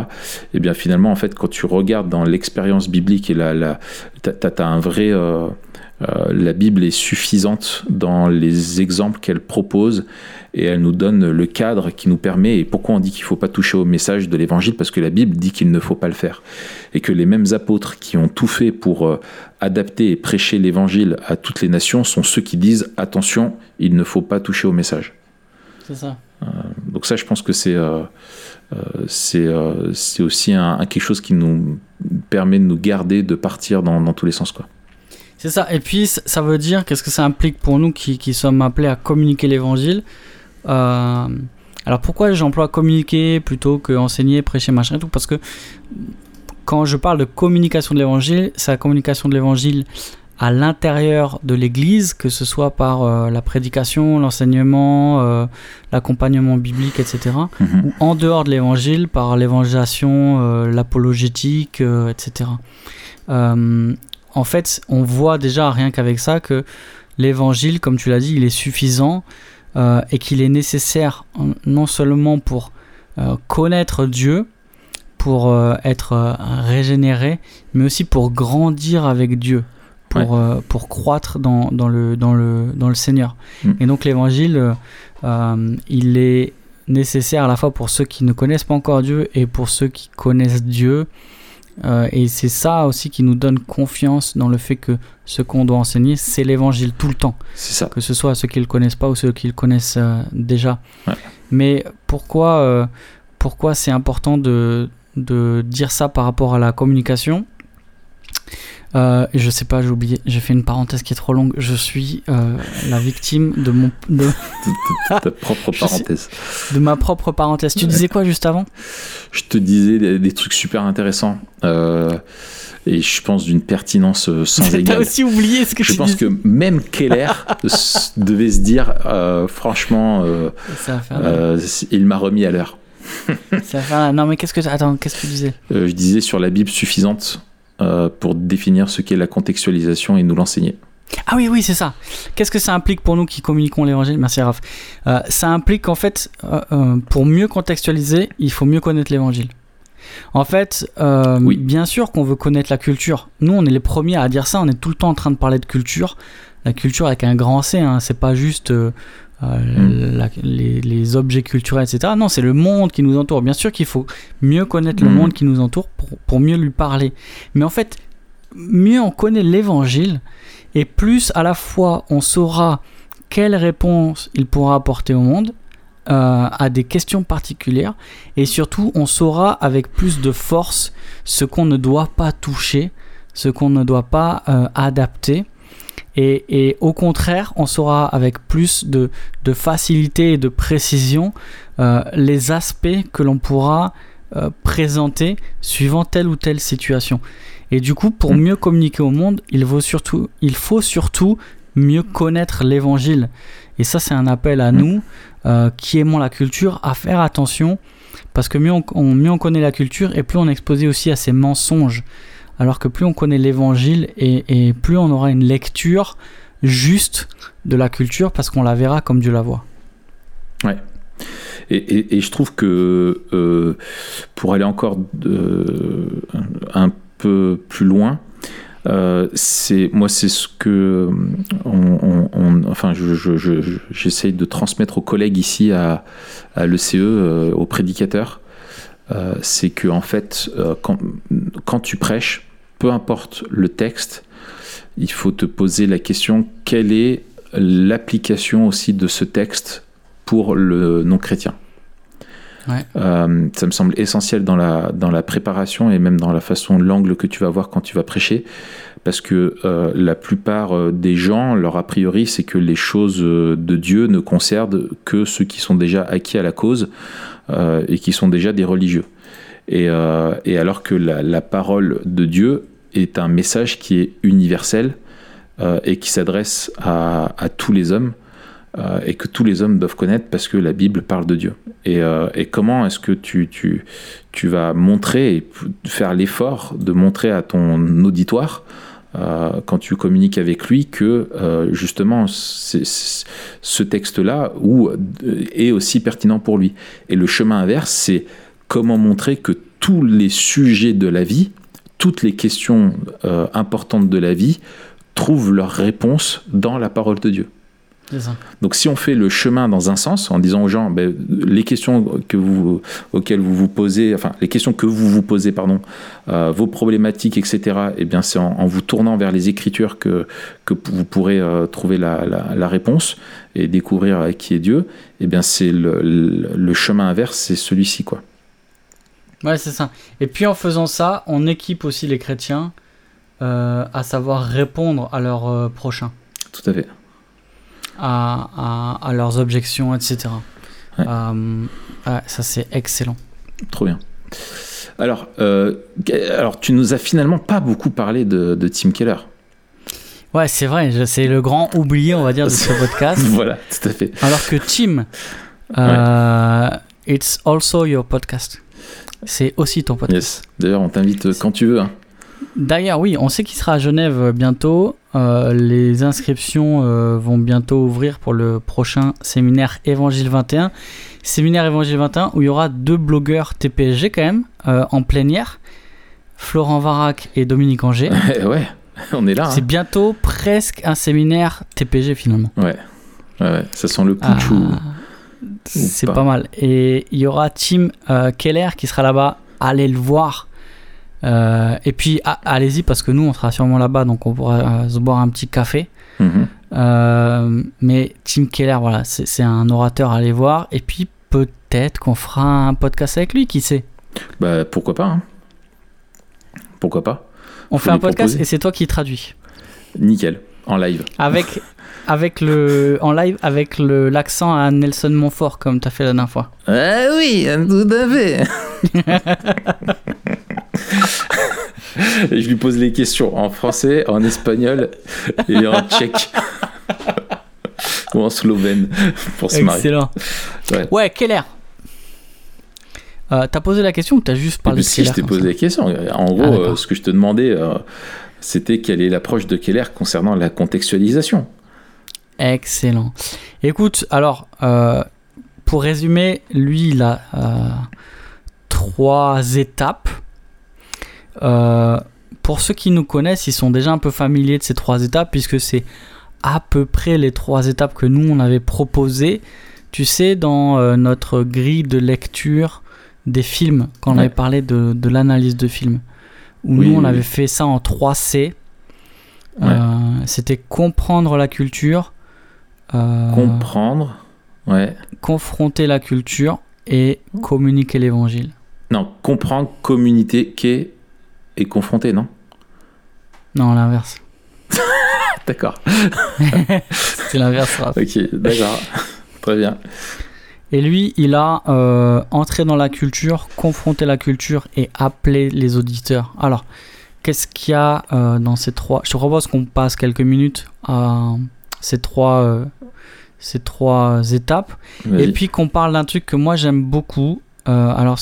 Et bien finalement, en fait, quand tu regardes dans l'expérience biblique et la, la, t'as, t'as un vrai... la Bible est suffisante dans les exemples qu'elle propose et elle nous donne le cadre qui nous permet. Et pourquoi on dit qu'il ne faut pas toucher au message de l'évangile Parce que la Bible dit qu'il ne faut pas le faire. Et que les mêmes apôtres qui ont tout fait pour euh, adapter et prêcher l'évangile à toutes les nations sont ceux qui disent attention, il ne faut pas toucher au message. C'est ça. Donc ça, je pense que c'est euh, euh, c'est euh, aussi un, un quelque chose qui nous permet de nous garder, de partir dans, dans tous les sens. Quoi. C'est ça. Et puis, ça veut dire, qu'est-ce que ça implique pour nous qui, qui sommes appelés à communiquer l'évangile? Euh, Alors, pourquoi j'emploie communiquer plutôt que enseigner, prêcher, machin et tout? Parce que quand je parle de communication de l'évangile, c'est la communication de l'évangile à l'intérieur de l'église, que ce soit par euh, la prédication, l'enseignement, euh, l'accompagnement biblique, etc Mhm. ou en dehors de l'évangile par l'évangélisation, euh, l'apologétique, etc. En fait, on voit déjà rien qu'avec ça que l'évangile, comme tu l'as dit, il est suffisant euh, et qu'il est nécessaire non seulement pour euh, connaître Dieu, pour euh, être régénéré, mais aussi pour grandir avec Dieu, pour, pour croître dans, dans, le, dans, le, dans le Seigneur. Mm. Et donc l'évangile, il est nécessaire à la fois pour ceux qui ne connaissent pas encore Dieu et pour ceux qui connaissent Dieu. Euh, et c'est ça aussi qui nous donne confiance dans le fait que ce qu'on doit enseigner, c'est l'évangile tout le temps C'est ça. que ce soit à ceux qui le connaissent pas ou ceux qui le connaissent euh, déjà. Ouais. Mais pourquoi, euh, pourquoi c'est important de, de dire ça par rapport à la communication? Euh, je sais pas, j'ai oublié, j'ai fait une parenthèse qui est trop longue. Je suis euh, la victime de mon de, Ta propre parenthèse. de ma propre parenthèse. Tu disais quoi juste avant? Je te disais des, des trucs super intéressants. euh, et je pense d'une pertinence euh, sans T'as égale. aussi oublié ce que Je tu pense que même Keller devait se dire, franchement, il m'a remis à l'heure. ça Non mais qu'est-ce que attends, qu'est-ce que tu disais? Je disais sur la Bible suffisante euh, pour définir ce qu'est la contextualisation et nous l'enseigner. Ah oui, oui, c'est ça. Qu'est-ce que ça implique pour nous qui communiquons l'évangile? Merci Raph. Euh, ça implique qu'en fait, euh, pour mieux contextualiser, il faut mieux connaître l'évangile. En fait, euh, Oui. bien sûr qu'on veut connaître la culture. Nous, on est les premiers à dire ça. On est tout le temps en train de parler de culture. La culture avec un grand C, hein, c'est pas juste euh, la- les, les objets culturels, etc. Non, c'est le monde qui nous entoure. Bien sûr qu'il faut mieux connaître le Mhm. monde qui nous entoure pour, pour mieux lui parler. Mais en fait, mieux on connaît l'évangile, et plus à la fois on saura quelle réponse il pourra apporter au monde euh, à des questions particulières, et surtout on saura avec plus de force ce qu'on ne doit pas toucher, ce qu'on ne doit pas euh, adapter. Et, au contraire, on saura avec plus de, de facilité et de précision euh, les aspects que l'on pourra euh, présenter suivant telle ou telle situation. Et du coup, pour mieux communiquer au monde, il faut surtout, mieux connaître l'évangile. Et ça, c'est un appel à nous euh, qui aimons la culture à faire attention parce que mieux on, on- mieux on connaît la culture et plus on est exposé aussi à ces mensonges. Alors que plus on connaît l'évangile et, plus on aura une lecture juste de la culture parce qu'on la verra comme Dieu la voit. Et, et- je trouve que euh, pour aller encore un peu plus loin, euh, moi c'est ce que on- enfin je- je- je- je- j'essaye de transmettre aux collègues ici à, l'ECE, euh, aux prédicateurs, euh, c'est que en fait euh, quand tu prêches, peu importe le texte, il faut te poser la question quelle est l'application aussi de ce texte pour le non-chrétien? Ouais. Euh, ça me semble essentiel dans la, dans la préparation et même dans la façon, l'angle que tu vas avoir quand tu vas prêcher, parce que euh, la plupart euh, des gens, leur a priori, c'est que les choses de Dieu ne concernent que ceux qui sont déjà acquis à la cause euh, et qui sont déjà des religieux. Et, et alors que la, la parole de Dieu est un message qui est universel euh, et qui s'adresse à, tous les hommes euh, et que tous les hommes doivent connaître parce que la Bible parle de Dieu. Et, euh, comment est-ce que tu, tu, tu vas montrer et faire l'effort de montrer à ton auditoire quand tu communiques avec lui que justement ce texte-là est aussi pertinent pour lui? Et le chemin inverse, c'est comment montrer que tous les sujets de la vie, toutes les questions euh, importantes de la vie, trouvent leur réponse dans la parole de Dieu. Donc si on fait le chemin dans un sens, en disant aux gens, ben, les questions que vous, auxquelles vous vous posez, enfin les questions que vous vous posez, pardon, euh, vos problématiques, etc., eh bien c'est en, en vous tournant vers les Écritures que, que vous pourrez euh, trouver la, la- la réponse et découvrir qui est Dieu. Eh bien c'est le, le- le chemin inverse, c'est celui-ci, quoi. Ouais, c'est ça. Et puis en faisant ça, on équipe aussi les chrétiens euh, à savoir répondre à leurs euh, prochains, Tout à fait. à, à- à leurs objections, etc. Ouais. Euh, ouais, ça c'est excellent. Trop bien. Alors, euh, alors, tu nous as finalement pas beaucoup parlé de, de Tim Keller. Ouais, c'est vrai, c'est le grand oublié, on va dire, de ce podcast. voilà, tout à fait. Alors que Tim, it's also your podcast. C'est aussi ton podcast. Yes. D'ailleurs, on t'invite euh, quand tu veux. hein. D'ailleurs, oui, on sait qu'il sera à Genève euh, bientôt. Euh, les inscriptions euh, vont bientôt ouvrir pour le prochain séminaire Évangile 21. Séminaire Évangile 21 où il y aura deux blogueurs TPSG quand même euh, en plénière. Florent Varac et Dominique Anger. ouais, on est là. hein. C'est bientôt presque un séminaire TPG finalement. Ouais. ouais, ouais, ça sent le Ah, punch ou- c'est pas. pas. mal. Et il y aura Tim euh, Keller qui sera là-bas. Allez le voir. Euh, et puis ah, allez-y parce que nous on sera sûrement là-bas donc on pourra euh, se boire un petit café. Mhm. Mais Tim Keller, voilà, c'est un orateur à aller voir. Et puis peut-être qu'on fera un podcast avec lui, qui sait? Bah pourquoi pas hein. Pourquoi pas On fait un podcast proposer. et c'est toi qui traduis. Nickel, en live. Avec, avec le, en live avec le l'accent à Nelson Montfort, comme tu as fait la dernière fois. Ah oui, tout à fait. Et je lui pose les questions en français, en espagnol et en tchèque. Ou en slovène pour se. Excellent. Ouais. Ouais, Keller. Euh, t'as posé la question ou t'as juste parlé de si Keller je t'ai posé la question, en gros, Ah, d'accord. euh, ce que je te demandais, euh, c'était quelle est l'approche de Keller concernant la contextualisation. Excellent. Écoute, alors, euh, pour résumer, lui, il a euh, trois étapes. Euh, pour ceux qui nous connaissent, ils sont déjà un peu familiers de ces trois étapes, puisque c'est à peu près les trois étapes que nous, on avait proposées. Tu sais, dans notre grille de lecture des films, quand on Ouais. avait parlé de, de l'analyse de films, où Oui, nous, on oui, avait fait ça en 3C. Ouais. Euh, C'était comprendre la culture, euh, Comprendre. Ouais. confronter la culture et communiquer l'évangile. Non, comprendre, communiquer et confronter, non? Non, l'inverse. D'accord. C'était l'inverse. Ok, d'accord. Très bien. Et lui, il a euh, entré dans la culture, confronté la culture et appelé les auditeurs. Alors, qu'est-ce qu'il y a euh, dans ces trois? Je te propose qu'on passe quelques minutes à ces trois, euh, ces trois étapes. Vas-y. Et puis qu'on parle d'un truc que moi j'aime beaucoup. Euh, alors,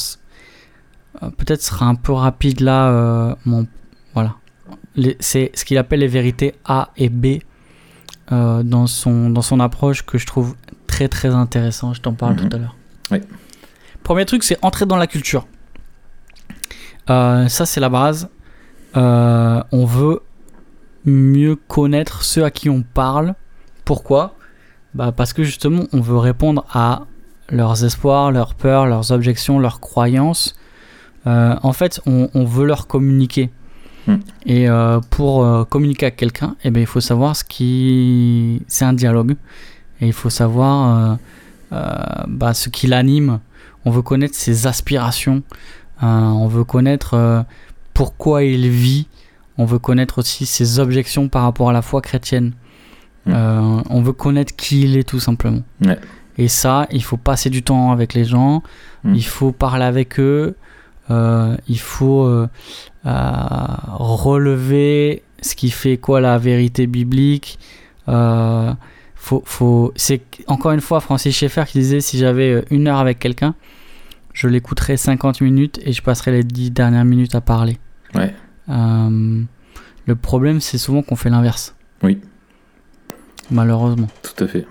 euh, peut-être sera un peu rapide là. mon, voilà. Les- C'est ce qu'il appelle les vérités A et B dans, son, dans son approche que je trouve très très intéressant. Je t'en parle Mhm. tout à l'heure. Oui. Premier truc, c'est entrer dans la culture. Euh, ça, c'est la base. Euh, on veut mieux connaître ceux à qui on parle. Pourquoi bah Parce que justement, on veut répondre à leurs espoirs, leurs peurs, leurs objections, leurs croyances. Euh, en fait, on, on veut leur communiquer. Hmm. Et euh, pour euh, communiquer avec quelqu'un, eh ben, il faut savoir ce qui. C'est un dialogue. Et il faut savoir bah, ce qui l'anime. On veut connaître ses aspirations. On veut connaître pourquoi il vit. On veut connaître aussi ses objections par rapport à la foi chrétienne. Mm. Euh, on veut connaître qui il est tout simplement. Ouais. Et ça, il faut passer du temps avec les gens. Mm. Il faut parler avec eux. euh, il faut euh, relever ce qui fait quoi la vérité biblique. Faut, faut, c'est encore une fois Francis Schaeffer qui disait si j'avais une heure avec quelqu'un, je l'écouterais 50 minutes et je passerais les 10 dernières minutes à parler. Ouais. Le problème, c'est souvent qu'on fait l'inverse. Oui. Malheureusement. Tout à fait.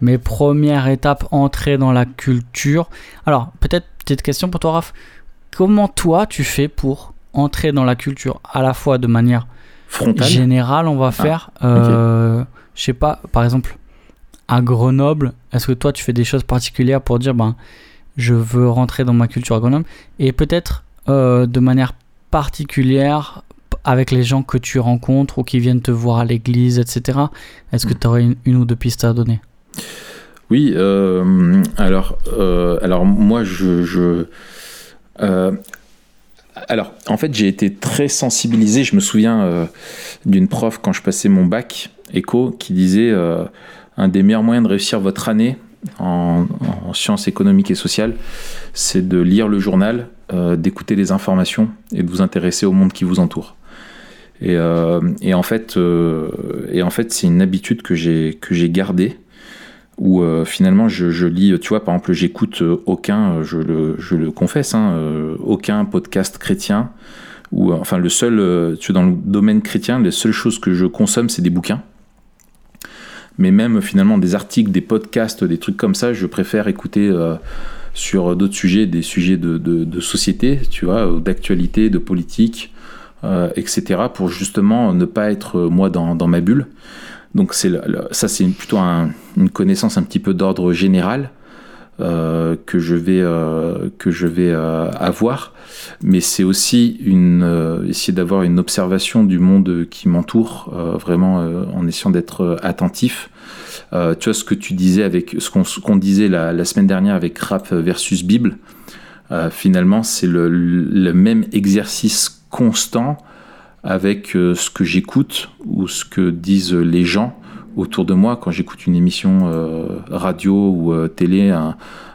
Mes premières étapes, entrer dans la culture. Alors, peut-être petite question pour toi, Raph. Comment toi, tu fais pour entrer dans la culture à la fois de manière Frontal. générale, on va faire euh, Je sais pas, par exemple, à Grenoble, est-ce que toi, tu fais des choses particulières pour dire, ben, je veux rentrer dans ma culture à Grenoble? Et peut-être euh, de manière particulière avec les gens que tu rencontres ou qui viennent te voir à l'église, etc. Est-ce que Mm. tu aurais une, une ou deux pistes à donner? Oui, euh, alors, euh, alors moi, je. je euh, alors, en fait, j'ai été très sensibilisé. Je me souviens d'une prof quand je passais mon bac éco qui disait un des meilleurs moyens de réussir votre année en, en sciences économiques et sociales, c'est de lire le journal, euh, d'écouter les informations et de vous intéresser au monde qui vous entoure. Et, euh, et en fait, euh, et en fait, c'est une habitude que j'ai gardée où euh, finalement je, lis, tu vois, par exemple, j'écoute aucun, je le, confesse, hein, aucun podcast chrétien, ou enfin le seul, tu vois, dans le domaine chrétien, les seules choses que je consomme, c'est des bouquins. Mais même finalement des articles, des podcasts, des trucs comme ça, je préfère écouter sur d'autres sujets, des sujets de, société, tu vois, d'actualité, de politique, euh, etc., pour justement ne pas être euh, moi dans, ma bulle. Donc c'est ça, c'est plutôt un- une connaissance un petit peu d'ordre général euh, que je vais que je vais avoir, mais c'est aussi une essayer d'avoir une observation du monde qui m'entoure, vraiment en essayant d'être attentif. Tu vois ce que tu disais avec ce qu'on disait la, semaine dernière avec rap versus Bible. finalement, c'est le, le, même exercice constant avec euh, ce que j'écoute ou ce que disent les gens autour de moi quand j'écoute une émission euh, radio ou télé.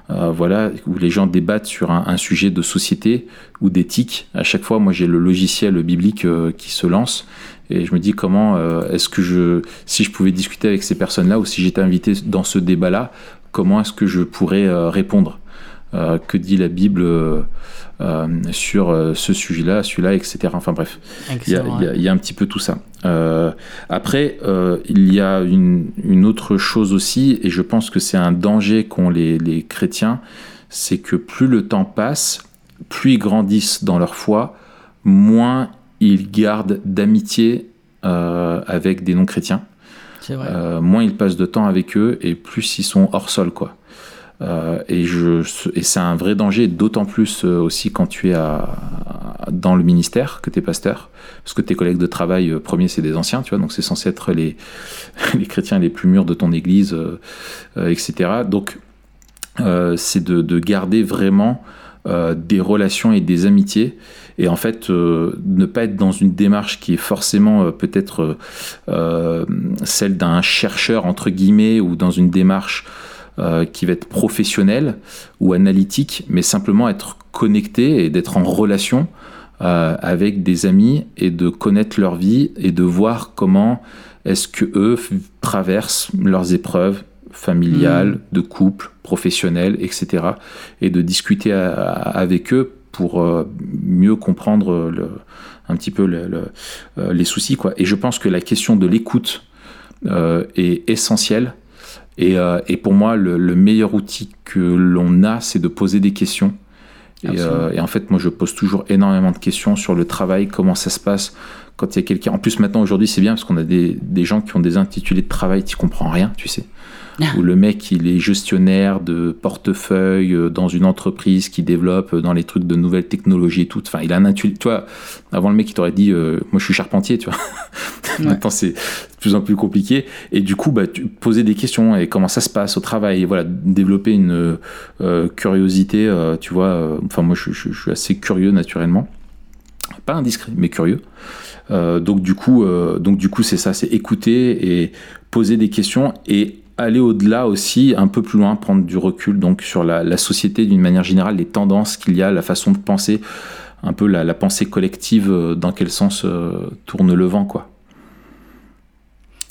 voilà, où les gens débattent sur un, un sujet de société ou d'éthique. À chaque fois, moi, j'ai le logiciel biblique qui se lance et je me dis comment est-ce que je, si je pouvais discuter avec ces personnes-là ou si j'étais invité dans ce débat-là, comment est-ce que je pourrais répondre? Euh, que dit la Bible euh, euh, sur ce sujet-là, celui-là, etc. Enfin bref, il y, a, un petit peu tout ça. après, il y a une, autre chose aussi, et je pense que c'est un danger qu'ont les, les chrétiens, c'est que plus le temps passe, plus ils grandissent dans leur foi, moins ils gardent d'amitié avec des non-chrétiens. moins ils passent de temps avec eux et plus ils sont hors sol, quoi. Euh, et, et c'est un vrai danger, d'autant plus euh, aussi quand tu es à, dans le ministère, que tu es pasteur, parce que tes collègues de travail, euh, premier, c'est des anciens, tu vois, donc c'est censé être les, les chrétiens les plus mûrs de ton église, etc. Donc, c'est de, de, garder vraiment des relations et des amitiés, et en fait, ne pas être dans une démarche qui est forcément peut-être celle d'un chercheur, entre guillemets, ou dans une démarche euh, qui va être professionnel ou analytique, mais simplement être connecté et d'être en relation euh, avec des amis et de connaître leur vie et de voir comment est-ce que eux traversent leurs épreuves familiales, mmh. de couple, professionnelles, etc. Et de discuter avec eux pour euh, mieux comprendre un petit peu les soucis. Quoi. Et je pense que la question de l'écoute est essentielle euh, et, pour moi, le, meilleur outil que l'on a, c'est de poser des questions. Euh, et, en fait, moi, je pose toujours énormément de questions sur le travail, comment ça se passe quand il y a quelqu'un. En plus, maintenant, aujourd'hui, c'est bien parce qu'on a des, des, gens qui ont des intitulés de travail, tu comprends rien, tu sais. Où le mec il est gestionnaire de portefeuille euh, dans une entreprise qui développe euh, dans les trucs de nouvelles technologies et tout. Enfin, il a un intuitif. Tu vois, avant le mec il t'aurait dit, euh, moi je suis charpentier, tu vois. Maintenant c'est de plus en plus compliqué. Et du coup, bah, tu poser des questions et comment ça se passe au travail. Et voilà, développer une curiosité, tu vois. enfin, moi je, je, suis assez curieux naturellement. Pas indiscret, mais curieux. donc du coup, donc du coup, c'est ça, c'est écouter et poser des questions et aller au-delà aussi, un peu plus loin, prendre du recul donc sur la, société d'une manière générale, les tendances qu'il y a, la façon de penser, un peu la, pensée collective, euh, dans quel sens euh, tourne le vent, quoi.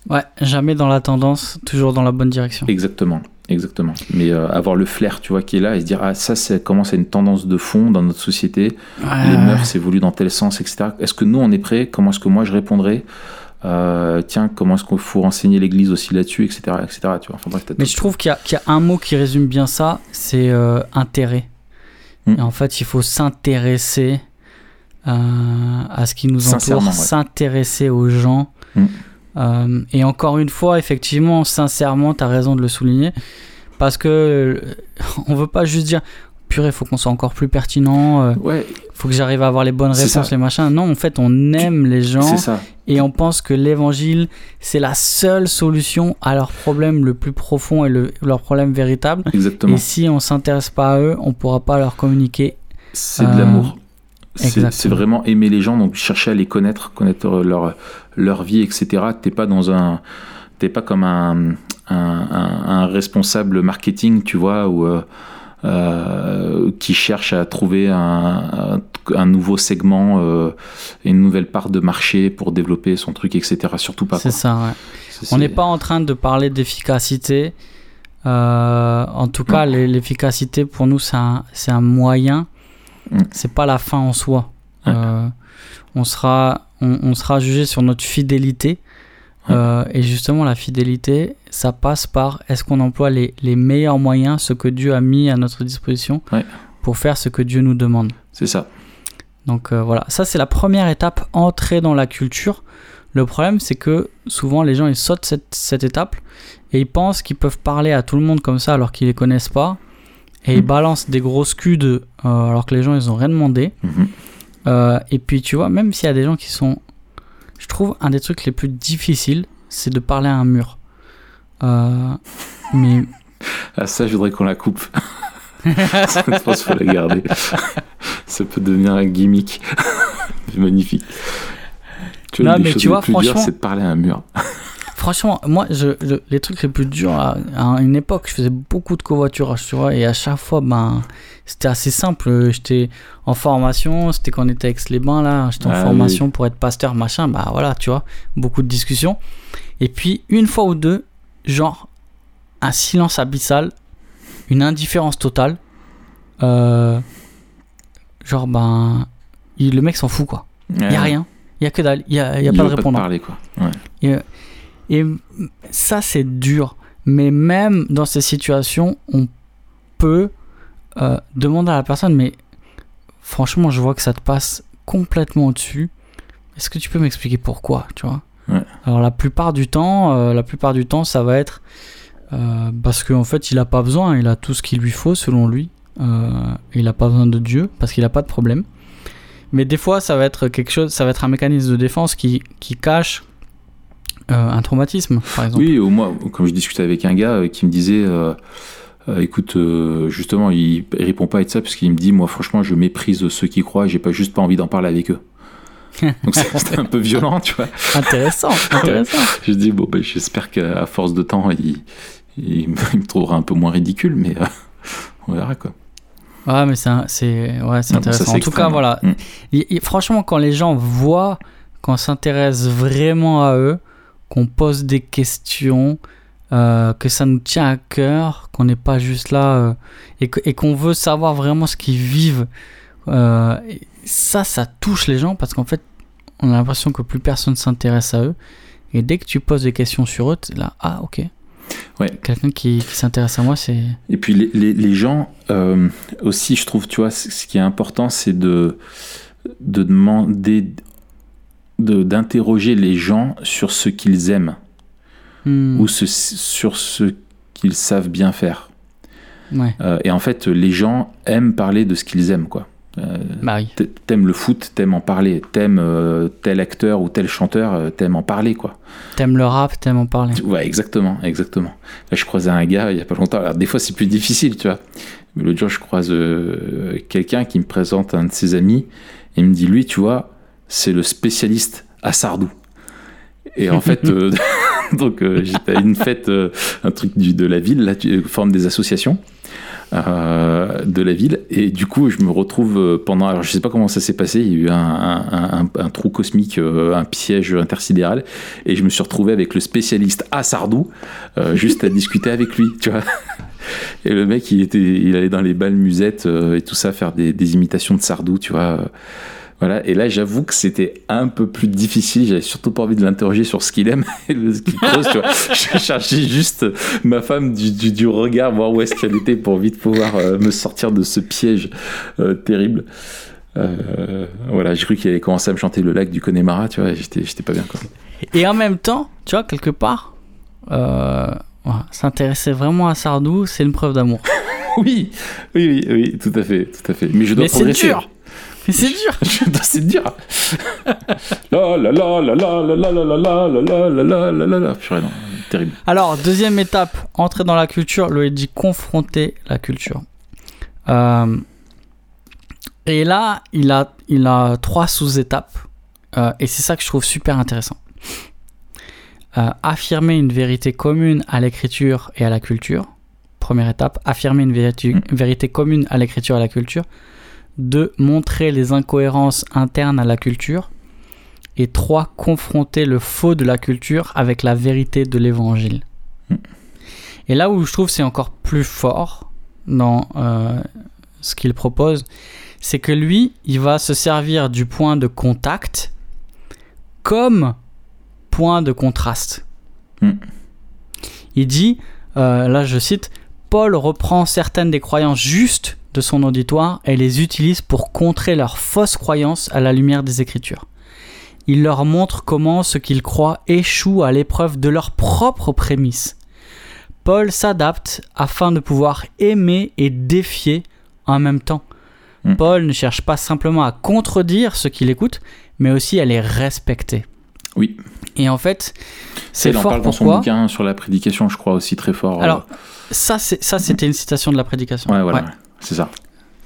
Ouais, jamais dans la tendance, toujours dans la bonne direction. Exactement, exactement. Mais euh, avoir le flair, tu vois, qui est là et se dire, ah, ça, c'est comment c'est une tendance de fond dans notre société, les mœurs évoluent dans tel sens, etc. Est-ce que nous, on est prêts? Comment est-ce que moi, je répondrai euh, tiens, comment est-ce qu'il faut renseigner l'Église aussi là-dessus, etc., etc. Tu vois. Enfin, Mais je trouve qu'il y, y, a un mot qui résume bien ça, c'est euh, intérêt. Hmm. Et en fait, il faut s'intéresser euh, à ce qui nous entoure, s'intéresser aux gens. Hmm. et encore une fois, effectivement, sincèrement, tu as raison de le souligner. Parce que on veut pas juste dire purée, faut qu'on soit encore plus pertinent. Euh, ouais. Faut que j'arrive à avoir les bonnes réponses, les machins. Non, en fait, on aime les gens et on pense que l'évangile, c'est la seule solution à leur problème le plus profond et le, leur problème véritable. Exactement. Et si on s'intéresse pas à eux, on pourra pas leur communiquer. C'est de l'amour. Euh, c'est vraiment aimer les gens, donc chercher à les connaître, connaître leur, leur vie, etc. T'es pas dans un. T'es pas comme un, un, un, responsable marketing, tu vois, ou. Euh, qui cherche à trouver un, un, nouveau segment, euh, une nouvelle part de marché pour développer son truc, etc. Surtout pas. C'est ça, ouais. On n'est pas en train de parler d'efficacité. Euh, en tout cas, l'efficacité pour nous, c'est un, un, moyen. Mm. C'est pas la fin en soi. on, sera, on, on, sera jugé sur notre fidélité. Et justement, la fidélité, ça passe par est-ce qu'on emploie les, les, meilleurs moyens, ce que Dieu a mis à notre disposition pour faire ce que Dieu nous demande. C'est ça. Donc euh, voilà, ça c'est la première étape, entrer dans la culture. Le problème c'est que souvent les gens ils sautent cette, cette étape et ils pensent qu'ils peuvent parler à tout le monde comme ça alors qu'ils les connaissent pas et ils hmm. balancent des grosses cudes euh, alors que les gens ils ont rien demandé. Mhm. Euh, et puis tu vois, même s'il y a des gens qui sont... Je trouve un des trucs les plus difficiles, c'est de parler à un mur. Euh, mais. Ah, ça, je voudrais qu'on la coupe. je pense qu'il faut la garder. Ça peut devenir un gimmick. Magnifique. Tu vois, Non, mais tu vois, franchement- c'est de parler à un mur. Franchement, moi, je, le- les trucs les plus durs, à, à une époque, je faisais beaucoup de covoiturage, tu vois, et à chaque fois, ben, c'était assez simple. J'étais en formation, c'était quand on était avec les bains là, j'étais en Ah formation pour être pasteur, machin, bah voilà, tu vois, beaucoup de discussions. Et puis, une fois ou deux, genre, un silence abyssal, une indifférence totale, euh, genre, ben, il- le mec s'en fout, quoi. Il y a rien, il y a que dalle, il y a, y a Il pas de répondant. parler, quoi. Ouais. Et, et ça, c'est dur. Mais même dans ces situations, on peut euh, demander à la personne, mais franchement, je vois que ça te passe complètement au-dessus. Est-ce que tu peux m'expliquer pourquoi, tu vois? Ouais. Alors la plupart du temps, euh, la plupart du temps, ça va être euh, parce qu'en fait, il a pas besoin, il a tout ce qu'il lui faut selon lui. Il a pas besoin de Dieu parce qu'il a pas de problème. Mais des fois, ça va être quelque chose, ça va être un mécanisme de défense qui, qui cache un traumatisme, par exemple. Oui, au moins, comme je discutais avec un gars euh, qui me disait, euh, euh, écoute, euh, justement, il, il répond pas à ça parce qu'il me dit, moi, franchement, je méprise ceux qui croient, j'ai pas juste pas envie d'en parler avec eux. Donc c'est- c'était un peu violent, tu vois. Intéressant, intéressant. Je dis, bon, ben, j'espère qu'à force de temps, il, il, me- il me trouvera un peu moins ridicule, mais euh, on verra quoi. Ouais, mais c'est ouais, c'est ça, intéressant. En tout cas, extrême. voilà. Mm. Et- et franchement, quand les gens voient qu'on s'intéresse vraiment à eux, qu'on pose des questions, euh, que ça nous tient à cœur, qu'on n'est pas juste là euh, et que- et qu'on veut savoir vraiment ce qu'ils vivent, euh, ça, ça touche les gens parce qu'en fait, on a l'impression que plus personne s'intéresse à eux. Et dès que tu poses des questions sur eux, là, ah ok. Ouais. Quelqu'un qui, qui s'intéresse à moi, c'est. Et puis les, les, les gens aussi, je trouve, tu vois, ce qui est important, c'est de, de demander, de- d'interroger les gens sur ce qu'ils aiment Hmm, ou ce- sur ce qu'ils savent bien faire. ouais. Euh, et en fait, les gens aiment parler de ce qu'ils aiment, quoi. Euh, Bah t'aimes le foot, t'aimes en parler. T'aimes euh, tel acteur ou tel chanteur, t'aimes en parler, quoi. T'aimes le rap, t'aimes en parler. Ouais, exactement, exactement. Là, je croisais un gars il y a pas longtemps. Alors, des fois, c'est plus difficile, tu vois. Mais l'autre jour, je croise quelqu'un qui me présente un de ses amis et il me dit, lui, tu vois, c'est le spécialiste à Sardou. Et en fait, euh, donc euh, j'étais à une fête, euh, un truc de la ville, là, forme des associations de la ville, et du coup, je me retrouve pendant, alors je sais pas comment ça s'est passé, il y a eu un, trou cosmique, un piège intersidéral, et je me suis retrouvé avec le spécialiste à Sardou, juste à discuter avec lui, tu vois. Et le mec, il était, il allait dans les balles musettes et tout ça, faire des, des imitations de Sardou, tu vois. Voilà. Et là, j'avoue que c'était un peu plus difficile. J'avais surtout pas envie de l'interroger sur ce qu'il aime et ce qu'il creuse, tu vois. Je cherchais juste ma femme du, du, du regard, voir où est-ce qu'elle était pour vite pouvoir euh, me sortir de ce piège euh, terrible. Euh, voilà, j'ai cru qu'il allait commencer à me chanter le lac du Connemara, tu vois. J'étais, j'étais pas bien, quoi. Et en même temps, tu vois, quelque part, s'intéresser vraiment à Sardou, c'est une preuve d'amour. Oui, oui, oui, oui, tout à fait, tout à fait. Mais je dois Mais c'est progresser. dur. C'est dur. C'est dur. La la la la la la la la la la la la la la la. Purée, non, terrible. Alors, deuxième étape, entrer dans la culture. Dit confronter la culture. Euh, et là, il a, il a trois sous-étapes. Euh, et c'est ça que je trouve super intéressant. Euh, affirmer une vérité commune à l'écriture et à la culture. Première étape, affirmer une vérité, Mm. vérité commune à l'écriture et à la culture. Deux, montrer les incohérences internes à la culture. Et trois, confronter le faux de la culture avec la vérité de l'évangile. Et là où je trouve c'est encore plus fort dans euh, ce qu'il propose, c'est que lui, il va se servir du point de contact comme point de contraste. Il dit, euh, là je cite, Paul reprend certaines des croyances justes de son auditoire et les utilise pour contrer leurs fausses croyances à la lumière des Écritures. Il leur montre comment ce qu'ils croient échoue à l'épreuve de leurs propres prémices. Paul s'adapte afin de pouvoir aimer et défier en même temps. Mm. Paul ne cherche pas simplement à contredire ce qu'il écoute, mais aussi à les respecter. Oui. Et en fait, c'est fort parle dans son pourquoi bouquin sur la prédication, je crois aussi très fort. Alors, ça, ça, c'était une citation de la prédication. ouais, voilà. Ouais. C'est ça.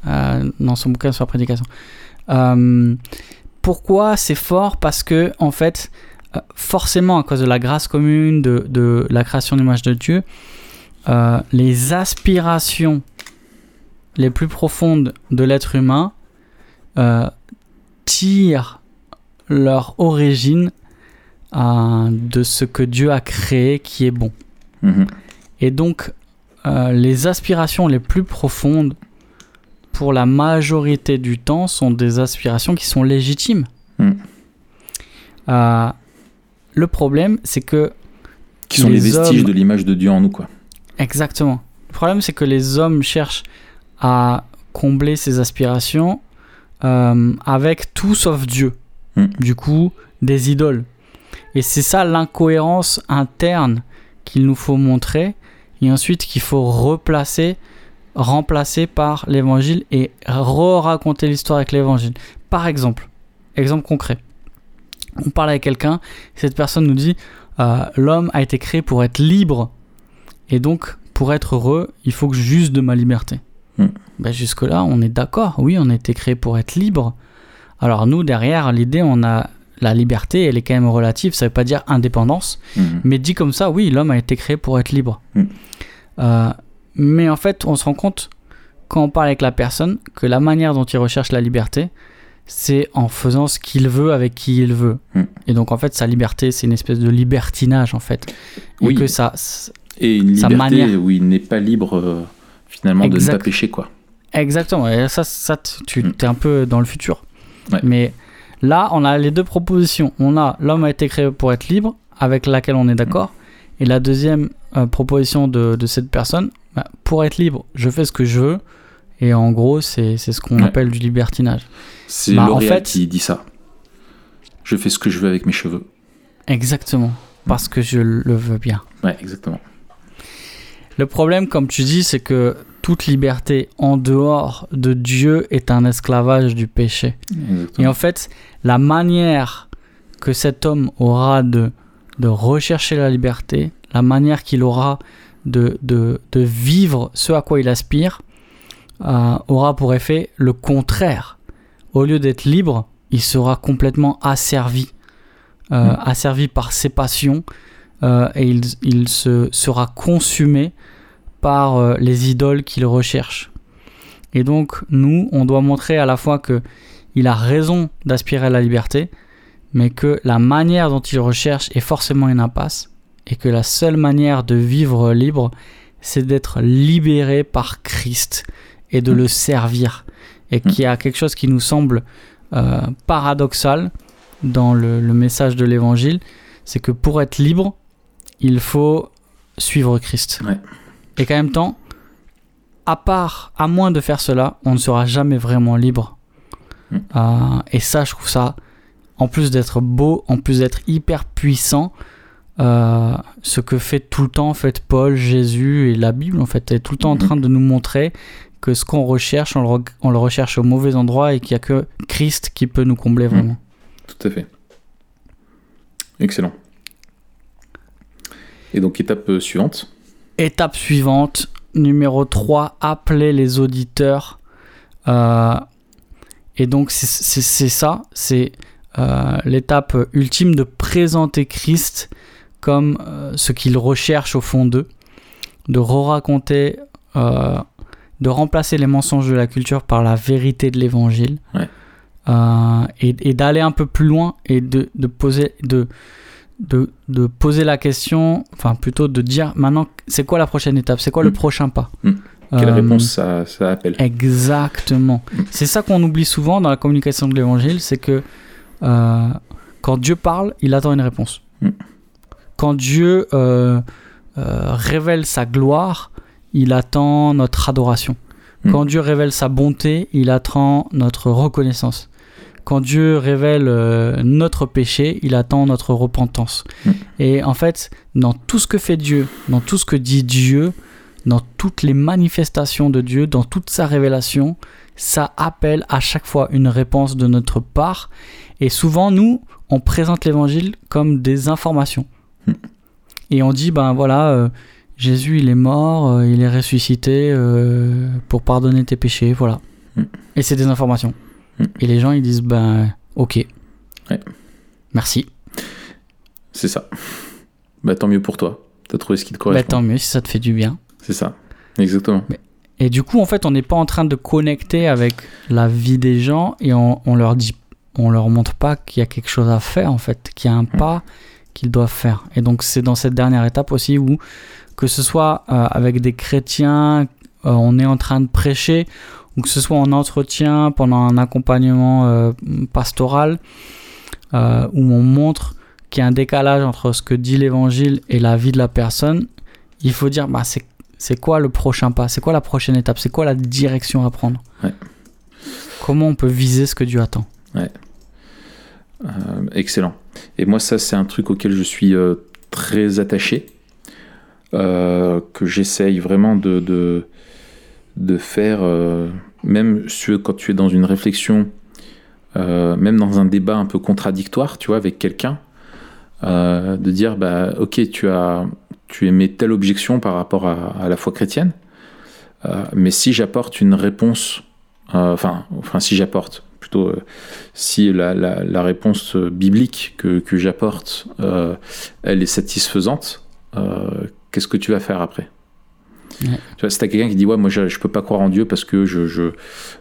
euh, dans son bouquin sur la prédication. Euh, pourquoi c'est fort? Parce que, en fait, euh, forcément, à cause de la grâce commune, de, de la création d'image de Dieu, euh, les aspirations les plus profondes de l'être humain euh, tirent leur origine euh, de ce que Dieu a créé qui est bon. Mhm. Et donc, euh, les aspirations les plus profondes, pour la majorité du temps, sont des aspirations qui sont légitimes. Mm. Euh, le problème, c'est que... Qui sont les, Les vestiges hommes- de l'image de Dieu en nous, quoi. Exactement. Le problème, c'est que les hommes cherchent à combler ces aspirations euh, avec tout sauf Dieu. Mm. Du coup, des idoles. Et c'est ça l'incohérence interne qu'il nous faut montrer et ensuite qu'il faut replacer, remplacer par l'évangile et re-raconter l'histoire avec l'évangile. Par exemple, exemple concret. On parle avec quelqu'un, cette personne nous dit euh, l'homme a été créé pour être libre et donc pour être heureux, il faut que j'use de ma liberté. Hmm. Ben, jusque-là, on est d'accord. Oui, on a été créé pour être libre. Alors nous, derrière l'idée, on a la liberté, elle est quand même relative, ça veut pas dire indépendance. Mhm. Mais dit comme ça, oui, l'homme a été créé pour être libre. Mm. Euh, mais en fait, on se rend compte, quand on parle avec la personne, que la manière dont il recherche la liberté, c'est en faisant ce qu'il veut avec qui il veut. Mm. Et donc, en fait, sa liberté, c'est une espèce de libertinage, en fait. Et Oui. que ça... Et une Sa liberté manière. où il n'est pas libre, euh, finalement, de ne pas pécher, quoi. Exactement. Et ça, ça tu Mm. es un peu dans le futur. Ouais. Mais là, on a les deux propositions. On a l'homme a été créé pour être libre, avec laquelle on est d'accord. Et la deuxième euh, proposition de, de cette personne, bah, pour être libre, je fais ce que je veux. Et en gros, c'est c'est ce qu'on Ouais. appelle du libertinage. C'est Bah, en fait- qui dit ça. Je fais ce que je veux avec mes cheveux. Exactement. Parce que je le veux bien. Ouais, exactement. Le problème, comme tu dis, c'est que toute liberté en dehors de Dieu est un esclavage du péché. Et en fait, la manière que cet homme aura de, de rechercher la liberté, la manière qu'il aura de, de, de vivre ce à quoi il aspire, euh, aura pour effet le contraire. Au lieu d'être libre, il sera complètement asservi, euh, Mm. asservi par ses passions, euh, et il, il se, sera consumé par les idoles qu'il recherche. Et donc, nous, on doit montrer à la fois que il a raison d'aspirer à la liberté, mais que la manière dont il recherche est forcément une impasse, et que la seule manière de vivre libre, c'est d'être libéré par Christ et de Mm. le servir. Et Mm. qu'il y a quelque chose qui nous semble euh, paradoxal dans le, le message de l'évangile, c'est que pour être libre, il faut suivre Christ. Ouais. Et qu'en même temps, à part, à moins de faire cela, on ne sera jamais vraiment libre. Mm. Euh, et ça, je trouve ça, en plus d'être beau, en plus d'être hyper puissant, euh, ce que fait tout le temps en fait Paul, Jésus et la Bible en fait est tout le temps en Mhm. train de nous montrer que ce qu'on recherche, on le, re- on le recherche au mauvais endroit et qu'il n'y a que Christ qui peut nous combler Mhm. vraiment. Tout à fait. Excellent. Et donc, étape euh, suivante. Étape suivante, numéro 3, appeler les auditeurs. Euh, et donc c'est- ça, c'est euh, l'étape ultime de présenter Christ comme euh, ce qu'ils recherchent au fond d'eux, de re-raconter, euh, de remplacer les mensonges de la culture par la vérité de l'évangile. Ouais. Euh, et, et d'aller un peu plus loin et de, de poser de, de, de poser la question, enfin plutôt de dire maintenant c'est quoi la prochaine étape, c'est quoi le Mm. prochain pas? Mm. Quelle Euh, réponse ça, ça appelle? Exactement. Mm. C'est ça qu'on oublie souvent dans la communication de l'évangile, c'est que quand Dieu parle, il attend une réponse. Quand Dieu euh, euh, révèle sa gloire, il attend notre adoration. Mm. Quand Dieu révèle sa bonté, il attend notre reconnaissance. Quand Dieu révèle euh, notre péché, il attend notre repentance. Mm. Et en fait, dans tout ce que fait Dieu, dans tout ce que dit Dieu, dans toutes les manifestations de Dieu, dans toute sa révélation, ça appelle à chaque fois une réponse de notre part. Et souvent, nous, on présente l'évangile comme des informations. Et on dit, ben voilà, euh, Jésus, il est mort, euh, il est ressuscité euh, pour pardonner tes péchés, voilà. Mm. Et c'est des informations. Mm. Et les gens, ils disent, ben, ok. Ouais. Merci. C'est ça. Bah tant mieux pour toi. T'as trouvé ce qui te Bah, correspond. tant mieux si ça te fait du bien. c'est ça. Exactement. Et du coup, en fait, on n'est pas en train de connecter avec la vie des gens et on, on leur dit, on leur montre pas qu'il y a quelque chose à faire, en fait, qu'il y a un pas qu'ils doivent faire. Et donc, c'est dans cette dernière étape aussi où, que ce soit euh, avec des chrétiens, euh, on est en train de prêcher, ou que ce soit en entretien, pendant un accompagnement euh, pastoral, où on montre qu'il y a un décalage entre ce que dit l'évangile et la vie de la personne, il faut dire, bah, c'est c'est quoi le prochain pas? C'est quoi la prochaine étape? C'est quoi la direction à prendre? Ouais. Comment on peut viser ce que Dieu attend? Excellent. Et moi, ça, c'est un truc auquel je suis euh, très attaché, euh, que j'essaye vraiment de, de, faire, euh, même quand tu es dans une réflexion, même dans un débat un peu contradictoire, tu vois, avec quelqu'un, de dire, bah, ok, tu as, tu émets telle objection par rapport à, à la foi chrétienne, mais si j'apporte une réponse, enfin, enfin, si j'apporte, plutôt, euh, si la, la, la réponse euh, biblique que, que j'apporte, euh, elle est satisfaisante, qu'est-ce que tu vas faire après? Ouais. Tu vois, si t'as quelqu'un qui dit ouais moi je, je peux pas croire en Dieu parce que je, je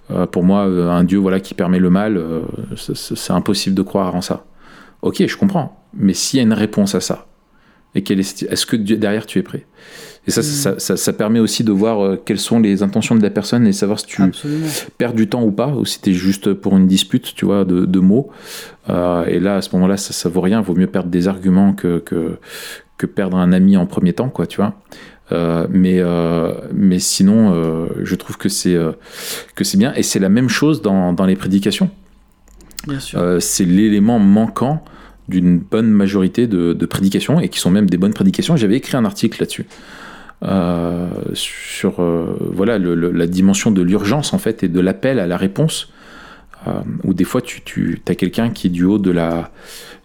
euh, pour moi un Dieu voilà qui permet le mal euh, c'est impossible de croire en ça. Ok je comprends mais s'il y a une réponse à ça et quelle est est-ce que derrière tu es prêt? Et ça, ça, ça, ça permet aussi de voir euh, quelles sont les intentions de la personne et savoir si tu Absolument. perds du temps ou pas, ou si t'es juste pour une dispute, tu vois, de, de mots. Euh, et là, à ce moment-là, ça, ça vaut rien. Vaut mieux perdre des arguments que, que, que perdre un ami en premier temps, quoi, tu vois. Euh, mais, euh, mais sinon, je trouve que c'est que c'est bien. Et c'est la même chose dans, dans les prédications. Bien sûr. C'est l'élément manquant d'une bonne majorité de, prédications et qui sont même des bonnes prédications. J'avais écrit un article là-dessus. Euh, sur euh, voilà la dimension de l'urgence en fait et de l'appel à la réponse euh, où des fois tu, tu as quelqu'un qui du haut de la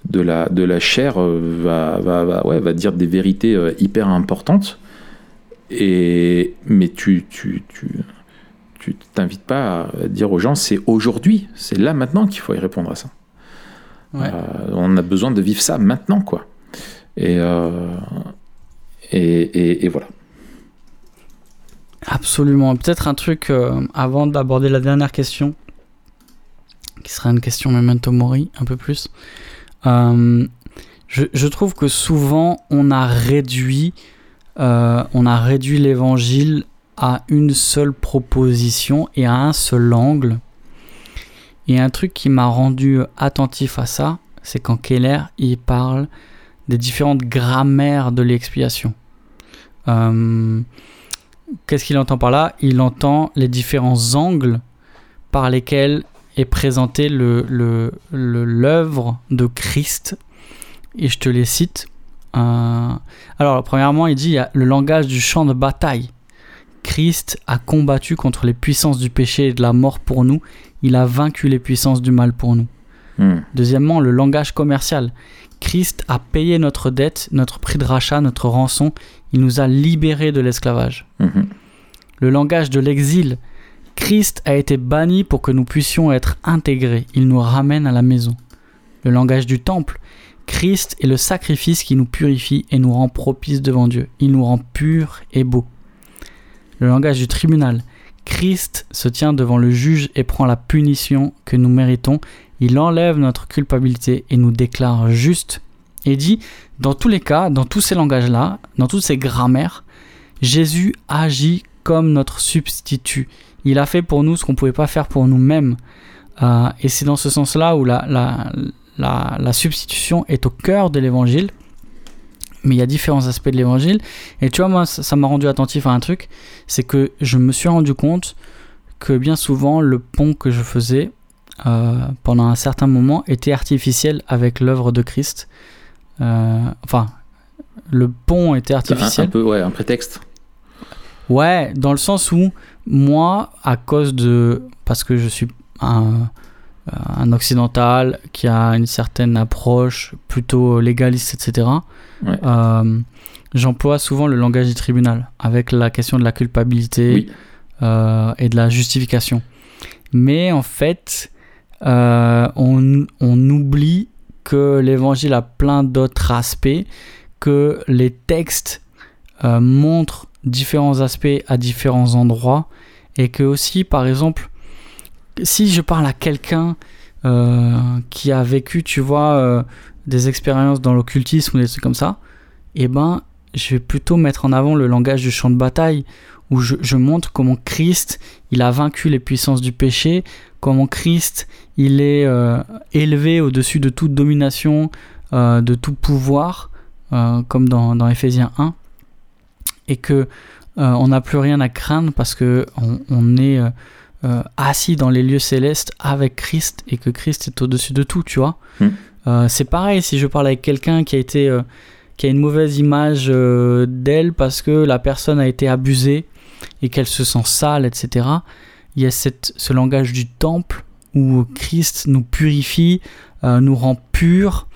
de la de la chair va, va, va, ouais, va dire des vérités hyper importantes et mais tu tu tu tu t'invites pas à dire aux gens c'est aujourd'hui c'est là maintenant qu'il faut y répondre à ça Ouais. euh, on a besoin de vivre ça maintenant, quoi. Et, euh, et, et, et voilà. Absolument. Peut-être un truc euh, avant d'aborder la dernière question, qui sera une question memento mori, un peu plus. Je, je trouve que souvent on a réduit, euh, on a réduit l'évangile à une seule proposition et à un seul angle. Et un truc qui m'a rendu attentif à ça, c'est quand Keller il parle des différentes grammaires de l'expiation. Euh, Qu'est-ce qu'il entend par là? Il entend les différents angles par lesquels est présenté l'œuvre de Christ. Et je te les cite. Euh, alors, premièrement, il dit il y a le langage du champ de bataille. Christ a combattu contre les puissances du péché et de la mort pour nous. Il a vaincu les puissances du mal pour nous. Hmm. Deuxièmement, le langage commercial. Christ a payé notre dette, notre prix de rachat, notre rançon. Il nous a libérés de l'esclavage. Mhm. Le langage de l'exil. Christ a été banni pour que nous puissions être intégrés. Il nous ramène à la maison. Le langage du temple. Christ est le sacrifice qui nous purifie et nous rend propices devant Dieu. Il nous rend purs et beaux. Le langage du tribunal. Christ se tient devant le juge et prend la punition que nous méritons. Il enlève notre culpabilité et nous déclare justes. Et dit, dans tous les cas, dans tous ces langages-là, dans toutes ces grammaires, Jésus agit comme notre substitut. Il a fait pour nous ce qu'on ne pouvait pas faire pour nous-mêmes. Euh, et c'est dans ce sens-là où la substitution est au cœur de l'évangile. Mais il y a différents aspects de l'évangile. Et tu vois, moi, ça m'a rendu attentif à un truc. C'est que je me suis rendu compte que bien souvent, le pont que je faisais euh, pendant un certain moment était artificiel avec l'œuvre de Christ. Euh, enfin, le pont était Un, artificiel. un peu, ouais, un prétexte. Ouais, dans le sens où moi, à cause de... Parce que je suis un, un occidental qui a une certaine approche plutôt légaliste, etc. Ouais. euh, j'emploie souvent le langage du tribunal avec la question de la culpabilité Oui. euh, et de la justification. Mais en fait, euh, on, on oublie que l'évangile a plein d'autres aspects, que les textes euh, montrent différents aspects à différents endroits, et que aussi, par exemple, si je parle à quelqu'un euh, qui a vécu, tu vois, euh, des expériences dans l'occultisme ou des trucs comme ça, eh ben, je vais plutôt mettre en avant le langage du champ de bataille, où je, montre comment Christ, il a vaincu les puissances du péché, comment Christ, il est euh, élevé au-dessus de toute domination, de tout pouvoir, comme dans, Éphésiens 1, et que on n'a plus rien à craindre parce que on, on est euh, assis dans les lieux célestes avec Christ et que Christ est au-dessus de tout, tu vois. Mm. Euh, c'est pareil si je parle avec quelqu'un qui a été euh, qui a une mauvaise image d'elle parce que la personne a été abusée et qu'elle se sent sale, etc. Il y a cette, ce langage du temple où Christ nous purifie, nous rend purs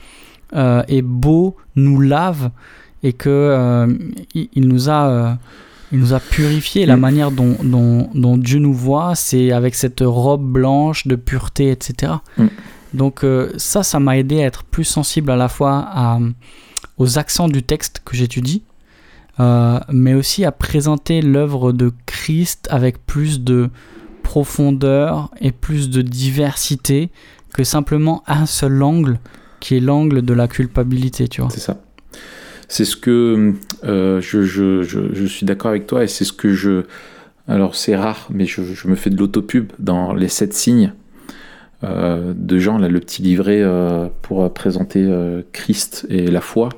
et beaux, nous lave et que euh, il, il nous a il nous a purifié. La manière dont, dont, dont Dieu nous voit, c'est avec cette robe blanche de pureté, etc. Mm. Donc euh, ça, ça m'a aidé à être plus sensible à la fois à, aux accents du texte que j'étudie, euh, mais aussi à présenter l'œuvre de Christ avec plus de profondeur et plus de diversité que simplement un seul angle qui est l'angle de la culpabilité, tu vois. C'est ça. C'est ce que euh, je, je, je, je suis d'accord avec toi et c'est ce que je. Alors c'est rare, mais je, me fais de l'autopub dans les sept signes euh, de Jean, là, le petit livret euh, pour présenter Christ et la foi.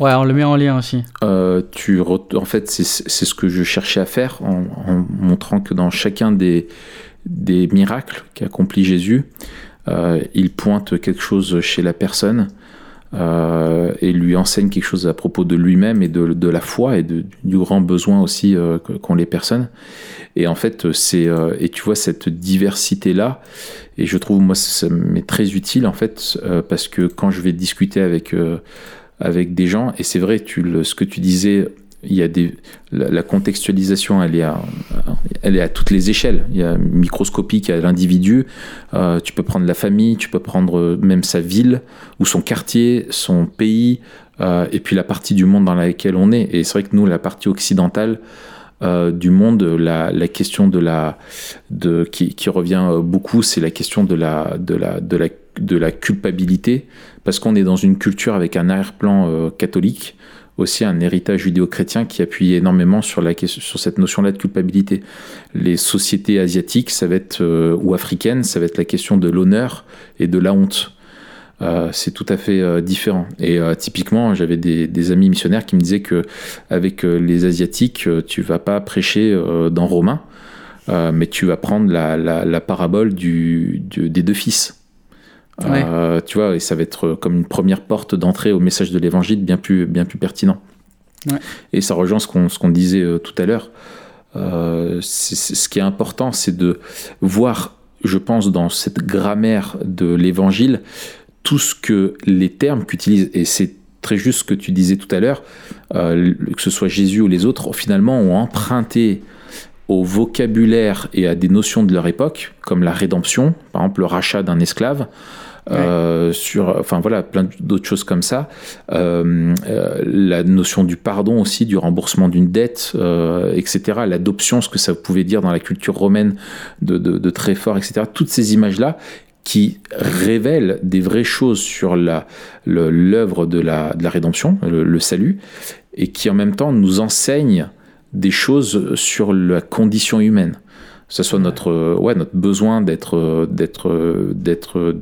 Ouais, on le met en lien aussi. Tu en fait, c'est ce que je cherchais à faire en, en montrant que dans chacun des, des miracles qu'accomplit Jésus, il pointe quelque chose chez la personne euh, et lui enseigne quelque chose à propos de lui-même et de, de la foi et du grand besoin aussi euh, qu'ont les personnes. Et en fait, c'est euh, et tu vois cette diversité là. Et je trouve moi ça m'est très utile en fait parce que quand je vais discuter avec avec des gens et c'est vrai tu le, ce que tu disais il y a des la, contextualisation elle est à elle est à toutes les échelles. Il y a microscopique à l'individu euh, tu peux prendre la famille tu peux prendre même sa ville ou son quartier son pays euh, et puis la partie du monde dans laquelle on est. Et c'est vrai que nous la partie occidentale euh, du monde, la, la question de la, de, qui, qui revient euh, beaucoup, c'est la question de la, de la, de la, de la culpabilité, parce qu'on est dans une culture avec un arrière-plan euh, catholique, aussi un héritage judéo-chrétien qui appuie énormément sur, cette notion-là de culpabilité. Les sociétés asiatiques, ça va être, euh, ou africaines, ça va être la question de l'honneur et de la honte. Euh, c'est tout à fait euh, différent. Et typiquement, j'avais des, amis missionnaires qui me disaient que avec les asiatiques, tu vas pas prêcher dans Romain, mais tu vas prendre la, parabole des deux fils. Euh, tu vois, et ça va être comme une première porte d'entrée au message de l'évangile bien plus, bien plus pertinent. Ouais. Et ça rejoint ce qu'on qu'on disait euh, tout à l'heure. Euh, ce qui est important, c'est de voir, je pense, dans cette grammaire de l'évangile, tout ce que les termes qu'utilisent, et c'est très juste ce que tu disais tout à l'heure, euh, que ce soit Jésus ou les autres, finalement ont emprunté au vocabulaire et à des notions de leur époque, comme la rédemption, par exemple le rachat d'un esclave, euh, sur, enfin voilà, plein d'autres choses comme ça. Euh, euh, la notion du pardon aussi, du remboursement d'une dette, etc. L'adoption, ce que ça pouvait dire dans la culture romaine de, de, très fort, etc. Toutes ces images-là qui révèlent des vraies choses sur l'œuvre de la, de la rédemption, le, le salut, et qui en même temps nous enseignent des choses sur la condition humaine. Ce soit notre, euh, ouais, notre besoin d'être, euh, d'être, euh, d'être,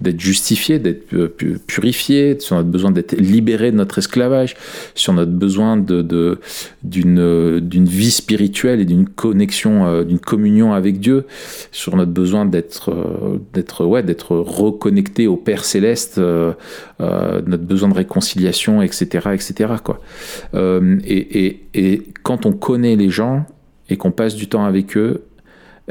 d'être justifié, d'être pu- purifié, sur notre besoin d'être libéré de notre esclavage, sur notre besoin de, d'une, d'une vie spirituelle et d'une connexion, d'une communion avec Dieu, sur notre besoin d'être, d'être, ouais, d'être reconnecté au Père céleste, euh, euh, notre besoin de réconciliation, etc., etc. Quoi. Euh, et, et, et quand on connaît les gens et qu'on passe du temps avec eux,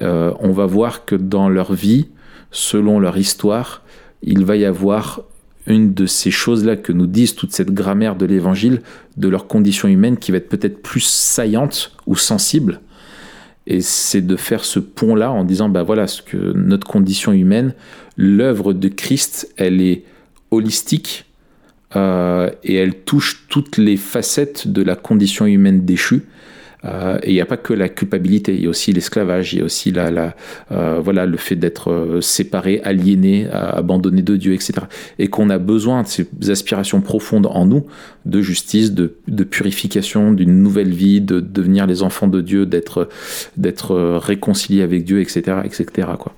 euh, on va voir que dans leur vie, selon leur histoire, il va y avoir une de ces choses-là que nous disent toute cette grammaire de l'évangile, de leur condition humaine qui va être peut-être plus saillante ou sensible. Et c'est de faire ce pont-là en disant, bah voilà, ce que notre condition humaine, l'œuvre de Christ, elle est holistique euh, et elle touche toutes les facettes de la condition humaine déchue. Euh, et il n'y a pas que la culpabilité, il y a aussi l'esclavage, il y a aussi euh, le fait d'être euh, séparé, aliéné, abandonné de Dieu, etc. Et qu'on a besoin de ces aspirations profondes en nous, de justice, de, purification, d'une nouvelle vie, de devenir les enfants de Dieu, d'être, réconciliés avec Dieu, etc. etc. Quoi.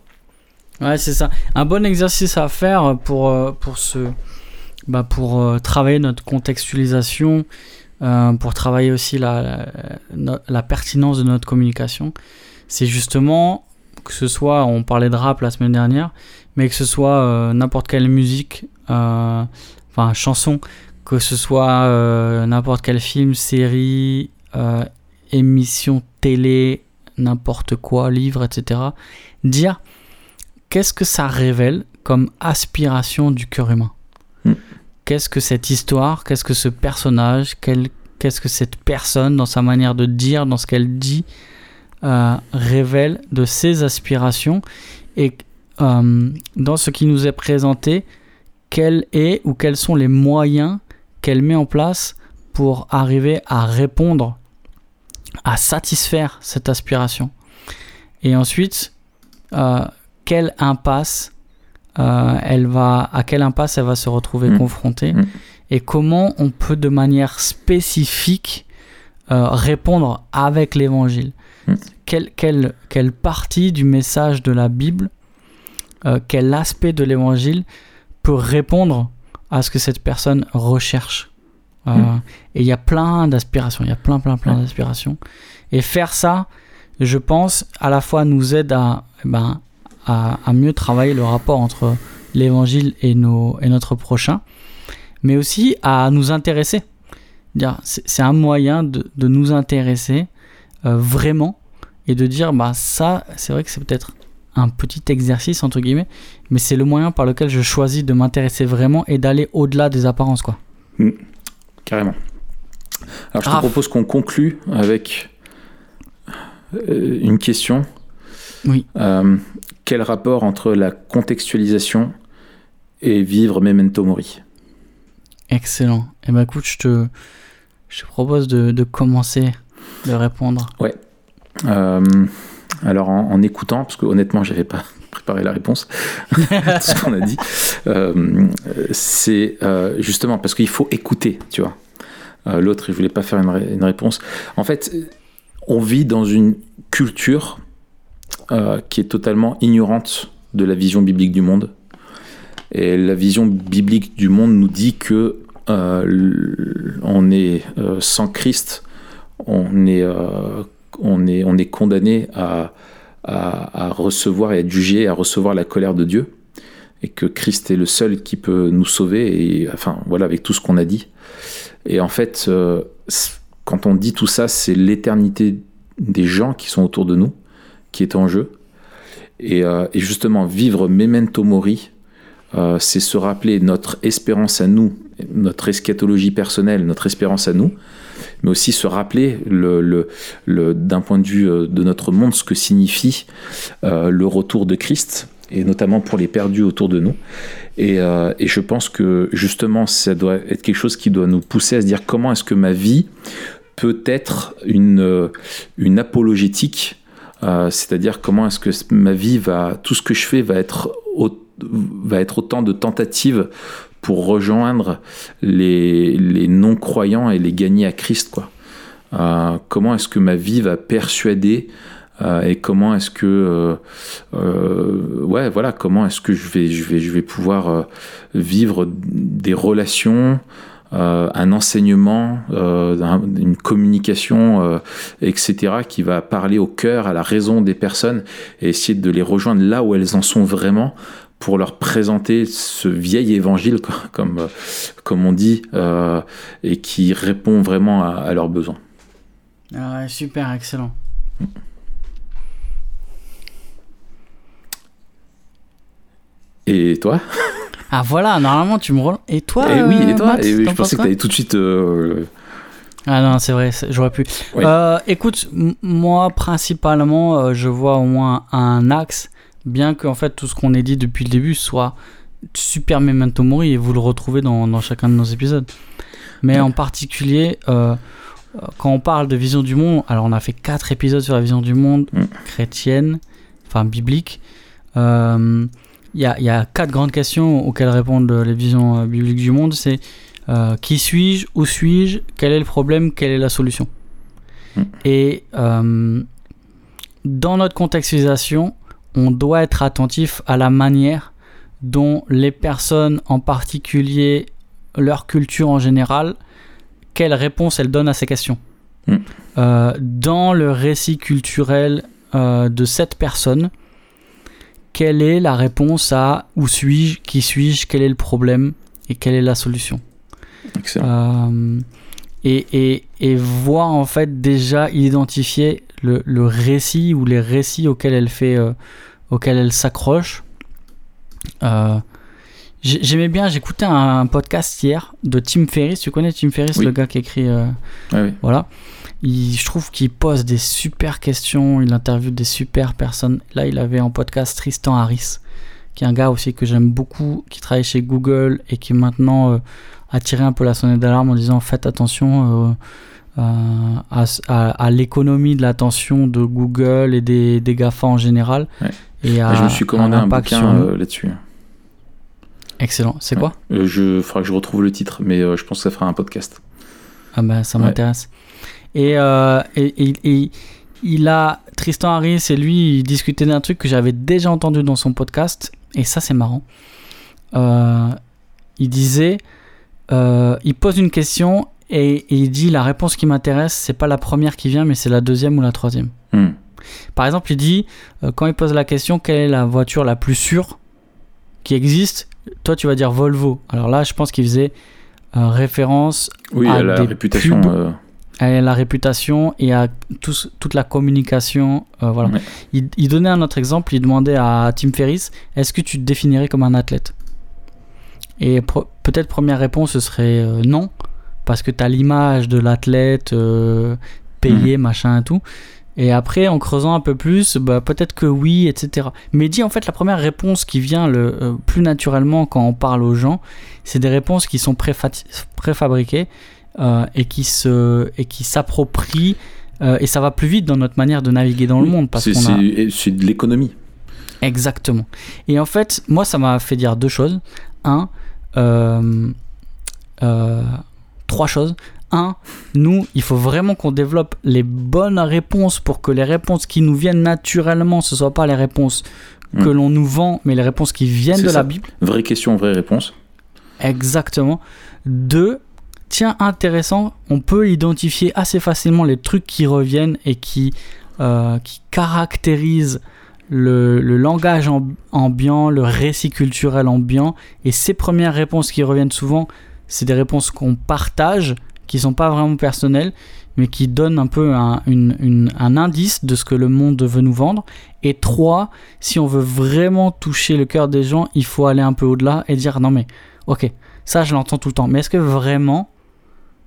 Ouais, c'est ça. Un bon exercice à faire pour, pour, ce, bah pour travailler notre contextualisation euh, pour travailler aussi la, pertinence de notre communication, c'est justement que ce soit, on parlait de rap la semaine dernière, mais que ce soit euh, n'importe quelle musique, euh, enfin chanson, que ce soit n'importe quel film, série, émission télé, n'importe quoi, livre, etc. Dire qu'est-ce que ça révèle comme aspiration du cœur humain. Qu'est-ce que cette histoire, qu'est-ce que ce personnage, qu'est-ce que cette personne, dans sa manière de dire, dans ce qu'elle dit, euh, révèle de ses aspirations et euh, dans ce qui nous est présenté, quel est ou quels sont les moyens qu'elle met en place pour arriver à répondre, à satisfaire cette aspiration. Et ensuite, euh, quelle impasse euh, elle va, à quelle impasse elle va se retrouver mm. confrontée mm. et comment on peut de manière spécifique euh, répondre avec l'évangile. Mm. Quelle, quelle, partie du message de la Bible, euh, quel aspect de l'évangile peut répondre à ce que cette personne recherche? Et il y a plein d'aspirations, il y a plein, plein, plein d'aspirations. Et faire ça, je pense, à la fois nous aide à, eh ben, à, mieux travailler le rapport entre l'évangile et, nos, et notre prochain, mais aussi à nous intéresser. C'est un moyen de, de nous intéresser euh, vraiment et de dire bah ça c'est vrai que c'est peut-être un petit exercice entre guillemets mais c'est le moyen par lequel je choisis de m'intéresser vraiment et d'aller au-delà des apparences quoi. Mmh. carrément. Alors je te propose qu'on conclue avec euh, une question. Oui. Euh, quel rapport entre la contextualisation et vivre Memento Mori? Excellent. Et eh ben écoute, je te, je propose de, commencer de répondre. Ouais. Euh, alors en, écoutant, parce que honnêtement, j'avais pas préparé la réponse, ce qu'on a dit, euh, c'est euh, justement parce qu'il faut écouter, tu vois. L'autre, il voulait pas faire une réponse. En fait, on vit dans une culture euh, qui est totalement ignorante de la vision biblique du monde. Et la vision biblique du monde nous dit que euh, on est euh, sans Christ, on est, on est, on est condamné à, à, recevoir et être jugé, à recevoir la colère de Dieu, et que Christ est le seul qui peut nous sauver, et enfin voilà, avec tout ce qu'on a dit. Et en fait, quand on dit tout ça, c'est l'éternité des gens qui sont autour de nous qui est en jeu. Euh, et, justement, vivre memento mori, euh, c'est se rappeler notre espérance à nous, notre eschatologie personnelle, notre espérance à nous, mais aussi se rappeler le, le, d'un point de vue euh, de notre monde ce que signifie le retour de Christ, et notamment pour les perdus autour de nous. Et, et, je pense que justement, ça doit être quelque chose qui doit nous pousser à se dire comment est-ce que ma vie peut être une, une apologétique euh, c'est-à-dire comment est-ce que ma vie va, tout ce que je fais va être, va être autant de tentatives pour rejoindre les, les non-croyants et les gagner à Christ, quoi. Euh, comment est-ce que ma vie va persuader euh, et comment est-ce que ouais voilà comment est-ce que je vais je vais je vais pouvoir vivre des relations un enseignement, euh, une communication, euh, etc., qui va parler au cœur, à la raison des personnes et essayer de les rejoindre là où elles en sont vraiment pour leur présenter ce vieil évangile, comme, comme on dit, et qui répond vraiment à, leurs besoins. Ah super, excellent. Et toi Ah voilà, normalement tu me relances. Et toi Et oui, et euh, toi Matt, Et oui, t'en Je pensais que t'allais tout de suite. euh, Ah non, c'est vrai, j'aurais pu. Oui. Euh, écoute, moi principalement, euh, je vois au moins un axe, bien que en fait tout ce qu'on ait dit depuis le début soit super memento mori et vous le retrouvez dans, dans chacun de nos épisodes. Mais Ouais. en particulier, euh, quand on parle de vision du monde, alors on a fait quatre épisodes sur la vision du monde Mm. chrétienne, enfin biblique. Euh, Il y, a, y a quatre grandes questions auxquelles répondent les visions euh, bibliques du monde. C'est euh, qui suis-je Où suis-je Quel est le problème Quelle est la solution Mm. Et euh, dans notre contextualisation, on doit être attentif à la manière dont les personnes, en particulier leur culture en général, quelle réponse elles donnent à ces questions. Mm. Euh, dans le récit culturel euh, de cette personne, quelle est la réponse à où suis-je, qui suis-je, quel est le problème et quelle est la solution Excellent. euh, et, et, et voir en fait déjà identifier le, le récit ou les récits auxquels elle fait euh, auxquels elle s'accroche Euh, j'aimais bien j'écoutais un, podcast hier de Tim Ferriss tu connais Tim Ferriss Oui. le gars qui écrit euh, oui. voilà il, je trouve qu'il pose des super questions il interviewe des super personnes là il avait en podcast Tristan Harris qui est un gars aussi que j'aime beaucoup qui travaille chez Google et qui maintenant euh, a tiré un peu la sonnette d'alarme en disant faites attention euh, euh, à, à- à l'économie de l'attention de Google et des, des GAFA en général. Ouais. Et à, je me suis commandé un l'impact bouquin euh, là-dessus. Excellent. C'est quoi Euh, je faudra que je retrouve le titre, mais euh, je pense que ça fera un podcast. Ah ben ça Ouais. m'intéresse. Et, euh, et, et- et il a Tristan Harris et lui il discutaient d'un truc que j'avais déjà entendu dans son podcast et ça c'est marrant. Euh, il disait, euh, il pose une question et, il dit la réponse qui m'intéresse c'est pas la première qui vient mais c'est la deuxième ou la troisième. Hmm. Par exemple il dit quand il pose la question quelle est la voiture la plus sûre qui existe, toi tu vas dire Volvo. Alors là je pense qu'il faisait euh, référence Oui, à à la des réputation. pubs. euh, à la réputation et à toute la communication. euh, voilà. Ouais. Il, il donnait un autre exemple, il demandait à Tim Ferriss est-ce que tu te définirais comme un athlète? Et pro- peut-être première réponse ce serait non, parce que tu as l'image de l'athlète payé, machin et tout. Et après, en creusant un peu plus, bah, peut-être que oui, etc. Mais dit en fait, la première réponse qui vient le euh, plus naturellement quand on parle aux gens, c'est des réponses qui sont préfa- préfabriquées euh, et qui se et qui s'approprient euh, et ça va plus vite dans notre manière de naviguer dans le monde parce c'est qu'on a c'est- de l'économie. exactement et en fait moi ça m'a fait dire deux choses un trois choses un nous il faut vraiment qu'on développe les bonnes réponses pour que les réponses qui nous viennent naturellement ce soit pas les réponses que Mm. l'on nous vend mais les réponses qui viennent de ça. la Bible Vraie question, vraie réponse. Exactement. Deux, tiens, intéressant, on peut identifier assez facilement les trucs qui reviennent et qui, euh, qui caractérisent le, le langage amb- ambiant, le récit culturel ambiant. Et ces premières réponses qui reviennent souvent, c'est des réponses qu'on partage, qui sont pas vraiment personnelles, mais qui donnent un peu un, une- une- un indice de ce que le monde veut nous vendre. Et trois, si on veut vraiment toucher le cœur des gens, il faut aller un peu au-delà et dire non mais ok, ça je l'entends tout le temps, mais est-ce que vraiment,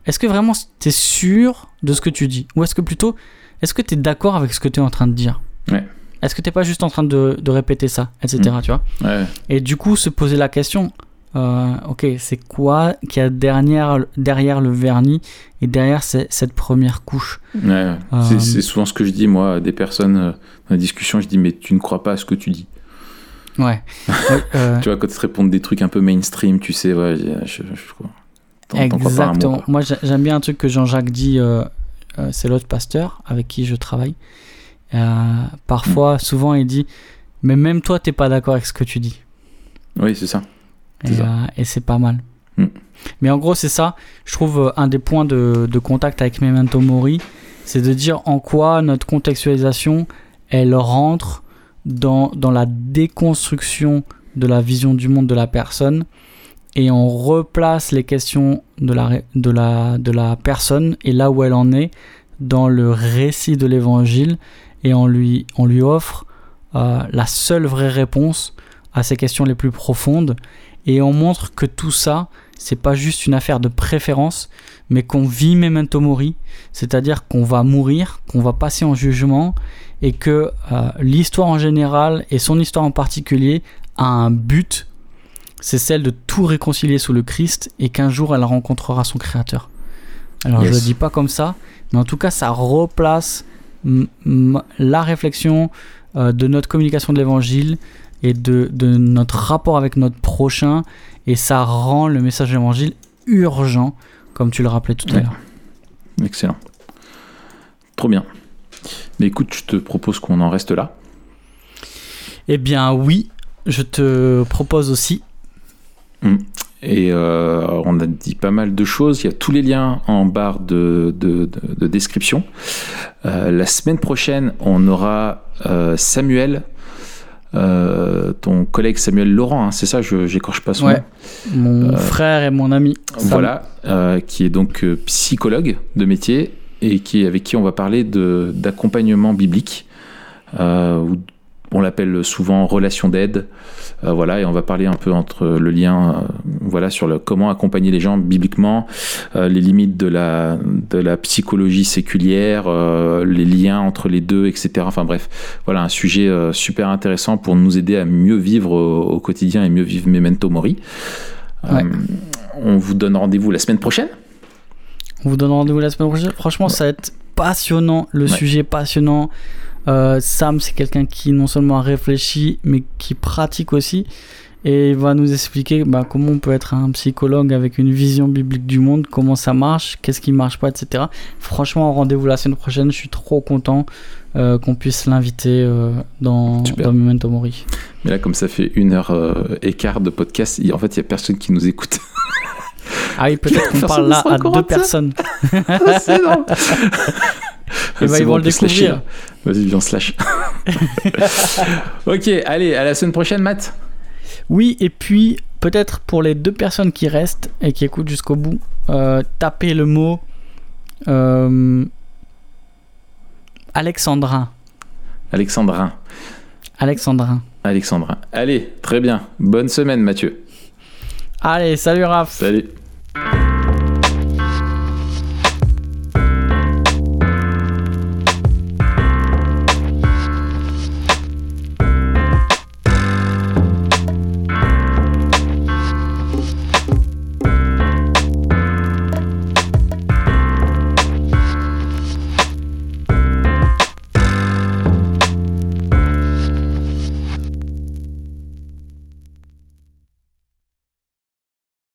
est-ce que vraiment tu es sûr de ce que tu dis? Ou est-ce que plutôt, est-ce que tu es d'accord avec ce que tu es en train de dire? Ouais. Est-ce que tu pas juste en train de, de répéter ça, etc. Tu vois? Ouais. et du coup, se poser la question, euh, ok, c'est quoi qu'il y a derrière, derrière le vernis et derrière ce- cette première couche? Ouais, Euh, c'est souvent ce que je dis moi à des personnes euh, dans la discussion. Je dis mais tu ne crois pas à ce que tu dis. Ouais. Tu vois quand ils te répondent des trucs un peu mainstream, tu sais ouais, je, je, je crois. Exactement. Moi, j'ai- j'aime bien un truc que Jean-Jacques dit, c'est l'autre pasteur avec qui je travaille. Parfois, souvent, il dit, mais même toi, t'es pas d'accord avec ce que tu dis. Oui c'est ça. Et, C'est ça. euh, et c'est pas mal. Mm. Mais en gros, c'est ça. Je trouve euh, un des points de, de contact avec Memento Mori, c'est de dire en quoi notre contextualisation, elle rentre dans, dans la déconstruction de la vision du monde de la personne et on replace les questions de la, de la, de la personne et là où elle en est dans le récit de l'évangile et on lui, on lui offre euh, la seule vraie réponse à ces questions les plus profondes Et on montre que tout ça, c'est pas juste une affaire de préférence, mais qu'on vit memento mori, c'est-à-dire qu'on va mourir, qu'on va passer en jugement, et que euh, l'histoire en général et son histoire en particulier a un but, c'est celle de tout réconcilier sous le Christ, et qu'un jour elle rencontrera son Créateur. Alors je Yes. le dis pas comme ça, mais en tout cas ça replace la réflexion euh, de notre communication de l'évangile et de, de notre rapport avec notre prochain et ça rend le message de l'évangile urgent comme tu le rappelais tout à l'heure. Excellent. Trop bien. Mais écoute, je te propose qu'on en reste là. Eh bien oui, je te propose aussi. Et euh, on a dit pas mal de choses. Il y a tous les liens en barre de, de- de- de description. Euh, la semaine prochaine, on aura euh, Samuel, euh, ton collègue Samuel Laurent, hein, c'est ça, je j'écorche pas son Ouais. nom. Mon Euh, frère et mon ami. Sam. Voilà, euh, qui est donc psychologue de métier et qui, avec qui on va parler d'accompagnement biblique. ou on l'appelle souvent relation d'aide. Euh, voilà, et on va parler un peu entre le lien, euh, voilà, sur le, comment accompagner les gens bibliquement, euh, les limites de la, de la psychologie séculière, les liens entre les deux, etc. Enfin bref, voilà, un sujet super intéressant pour nous aider à mieux vivre au, au quotidien et mieux vivre Memento Mori. Ouais. on vous donne rendez-vous la semaine prochaine. On vous donne rendez-vous la semaine prochaine. Franchement, ça va être passionnant. Le Ouais. sujet passionnant. Euh, Sam, c'est quelqu'un qui non seulement a réfléchi, mais qui pratique aussi. Et il va nous expliquer bah, comment on peut être un psychologue avec une vision biblique du monde, comment ça marche, qu'est-ce qui marche pas, etc. Franchement, rendez-vous la semaine prochaine. Je suis trop content euh, qu'on puisse l'inviter euh, dans, Super. dans Memento Mori. Mais là, comme ça fait une heure et quart de podcast, en fait, il n'y a personne qui nous écoute. Ah oui, peut-être qu'on parle là à deux personnes. C'est énorme. Bah, ils bon, vont on le découvrir. Vas-y, viens, lâche. ok, allez, à la semaine prochaine, Matt. Oui, et puis peut-être pour les deux personnes qui restent et qui écoutent jusqu'au bout, euh, tapez le mot euh, Alexandrin. Alexandrin. Alexandrin. Alexandrin. Allez, très bien. Bonne semaine, Mathieu. Allez, salut Raph. Salut.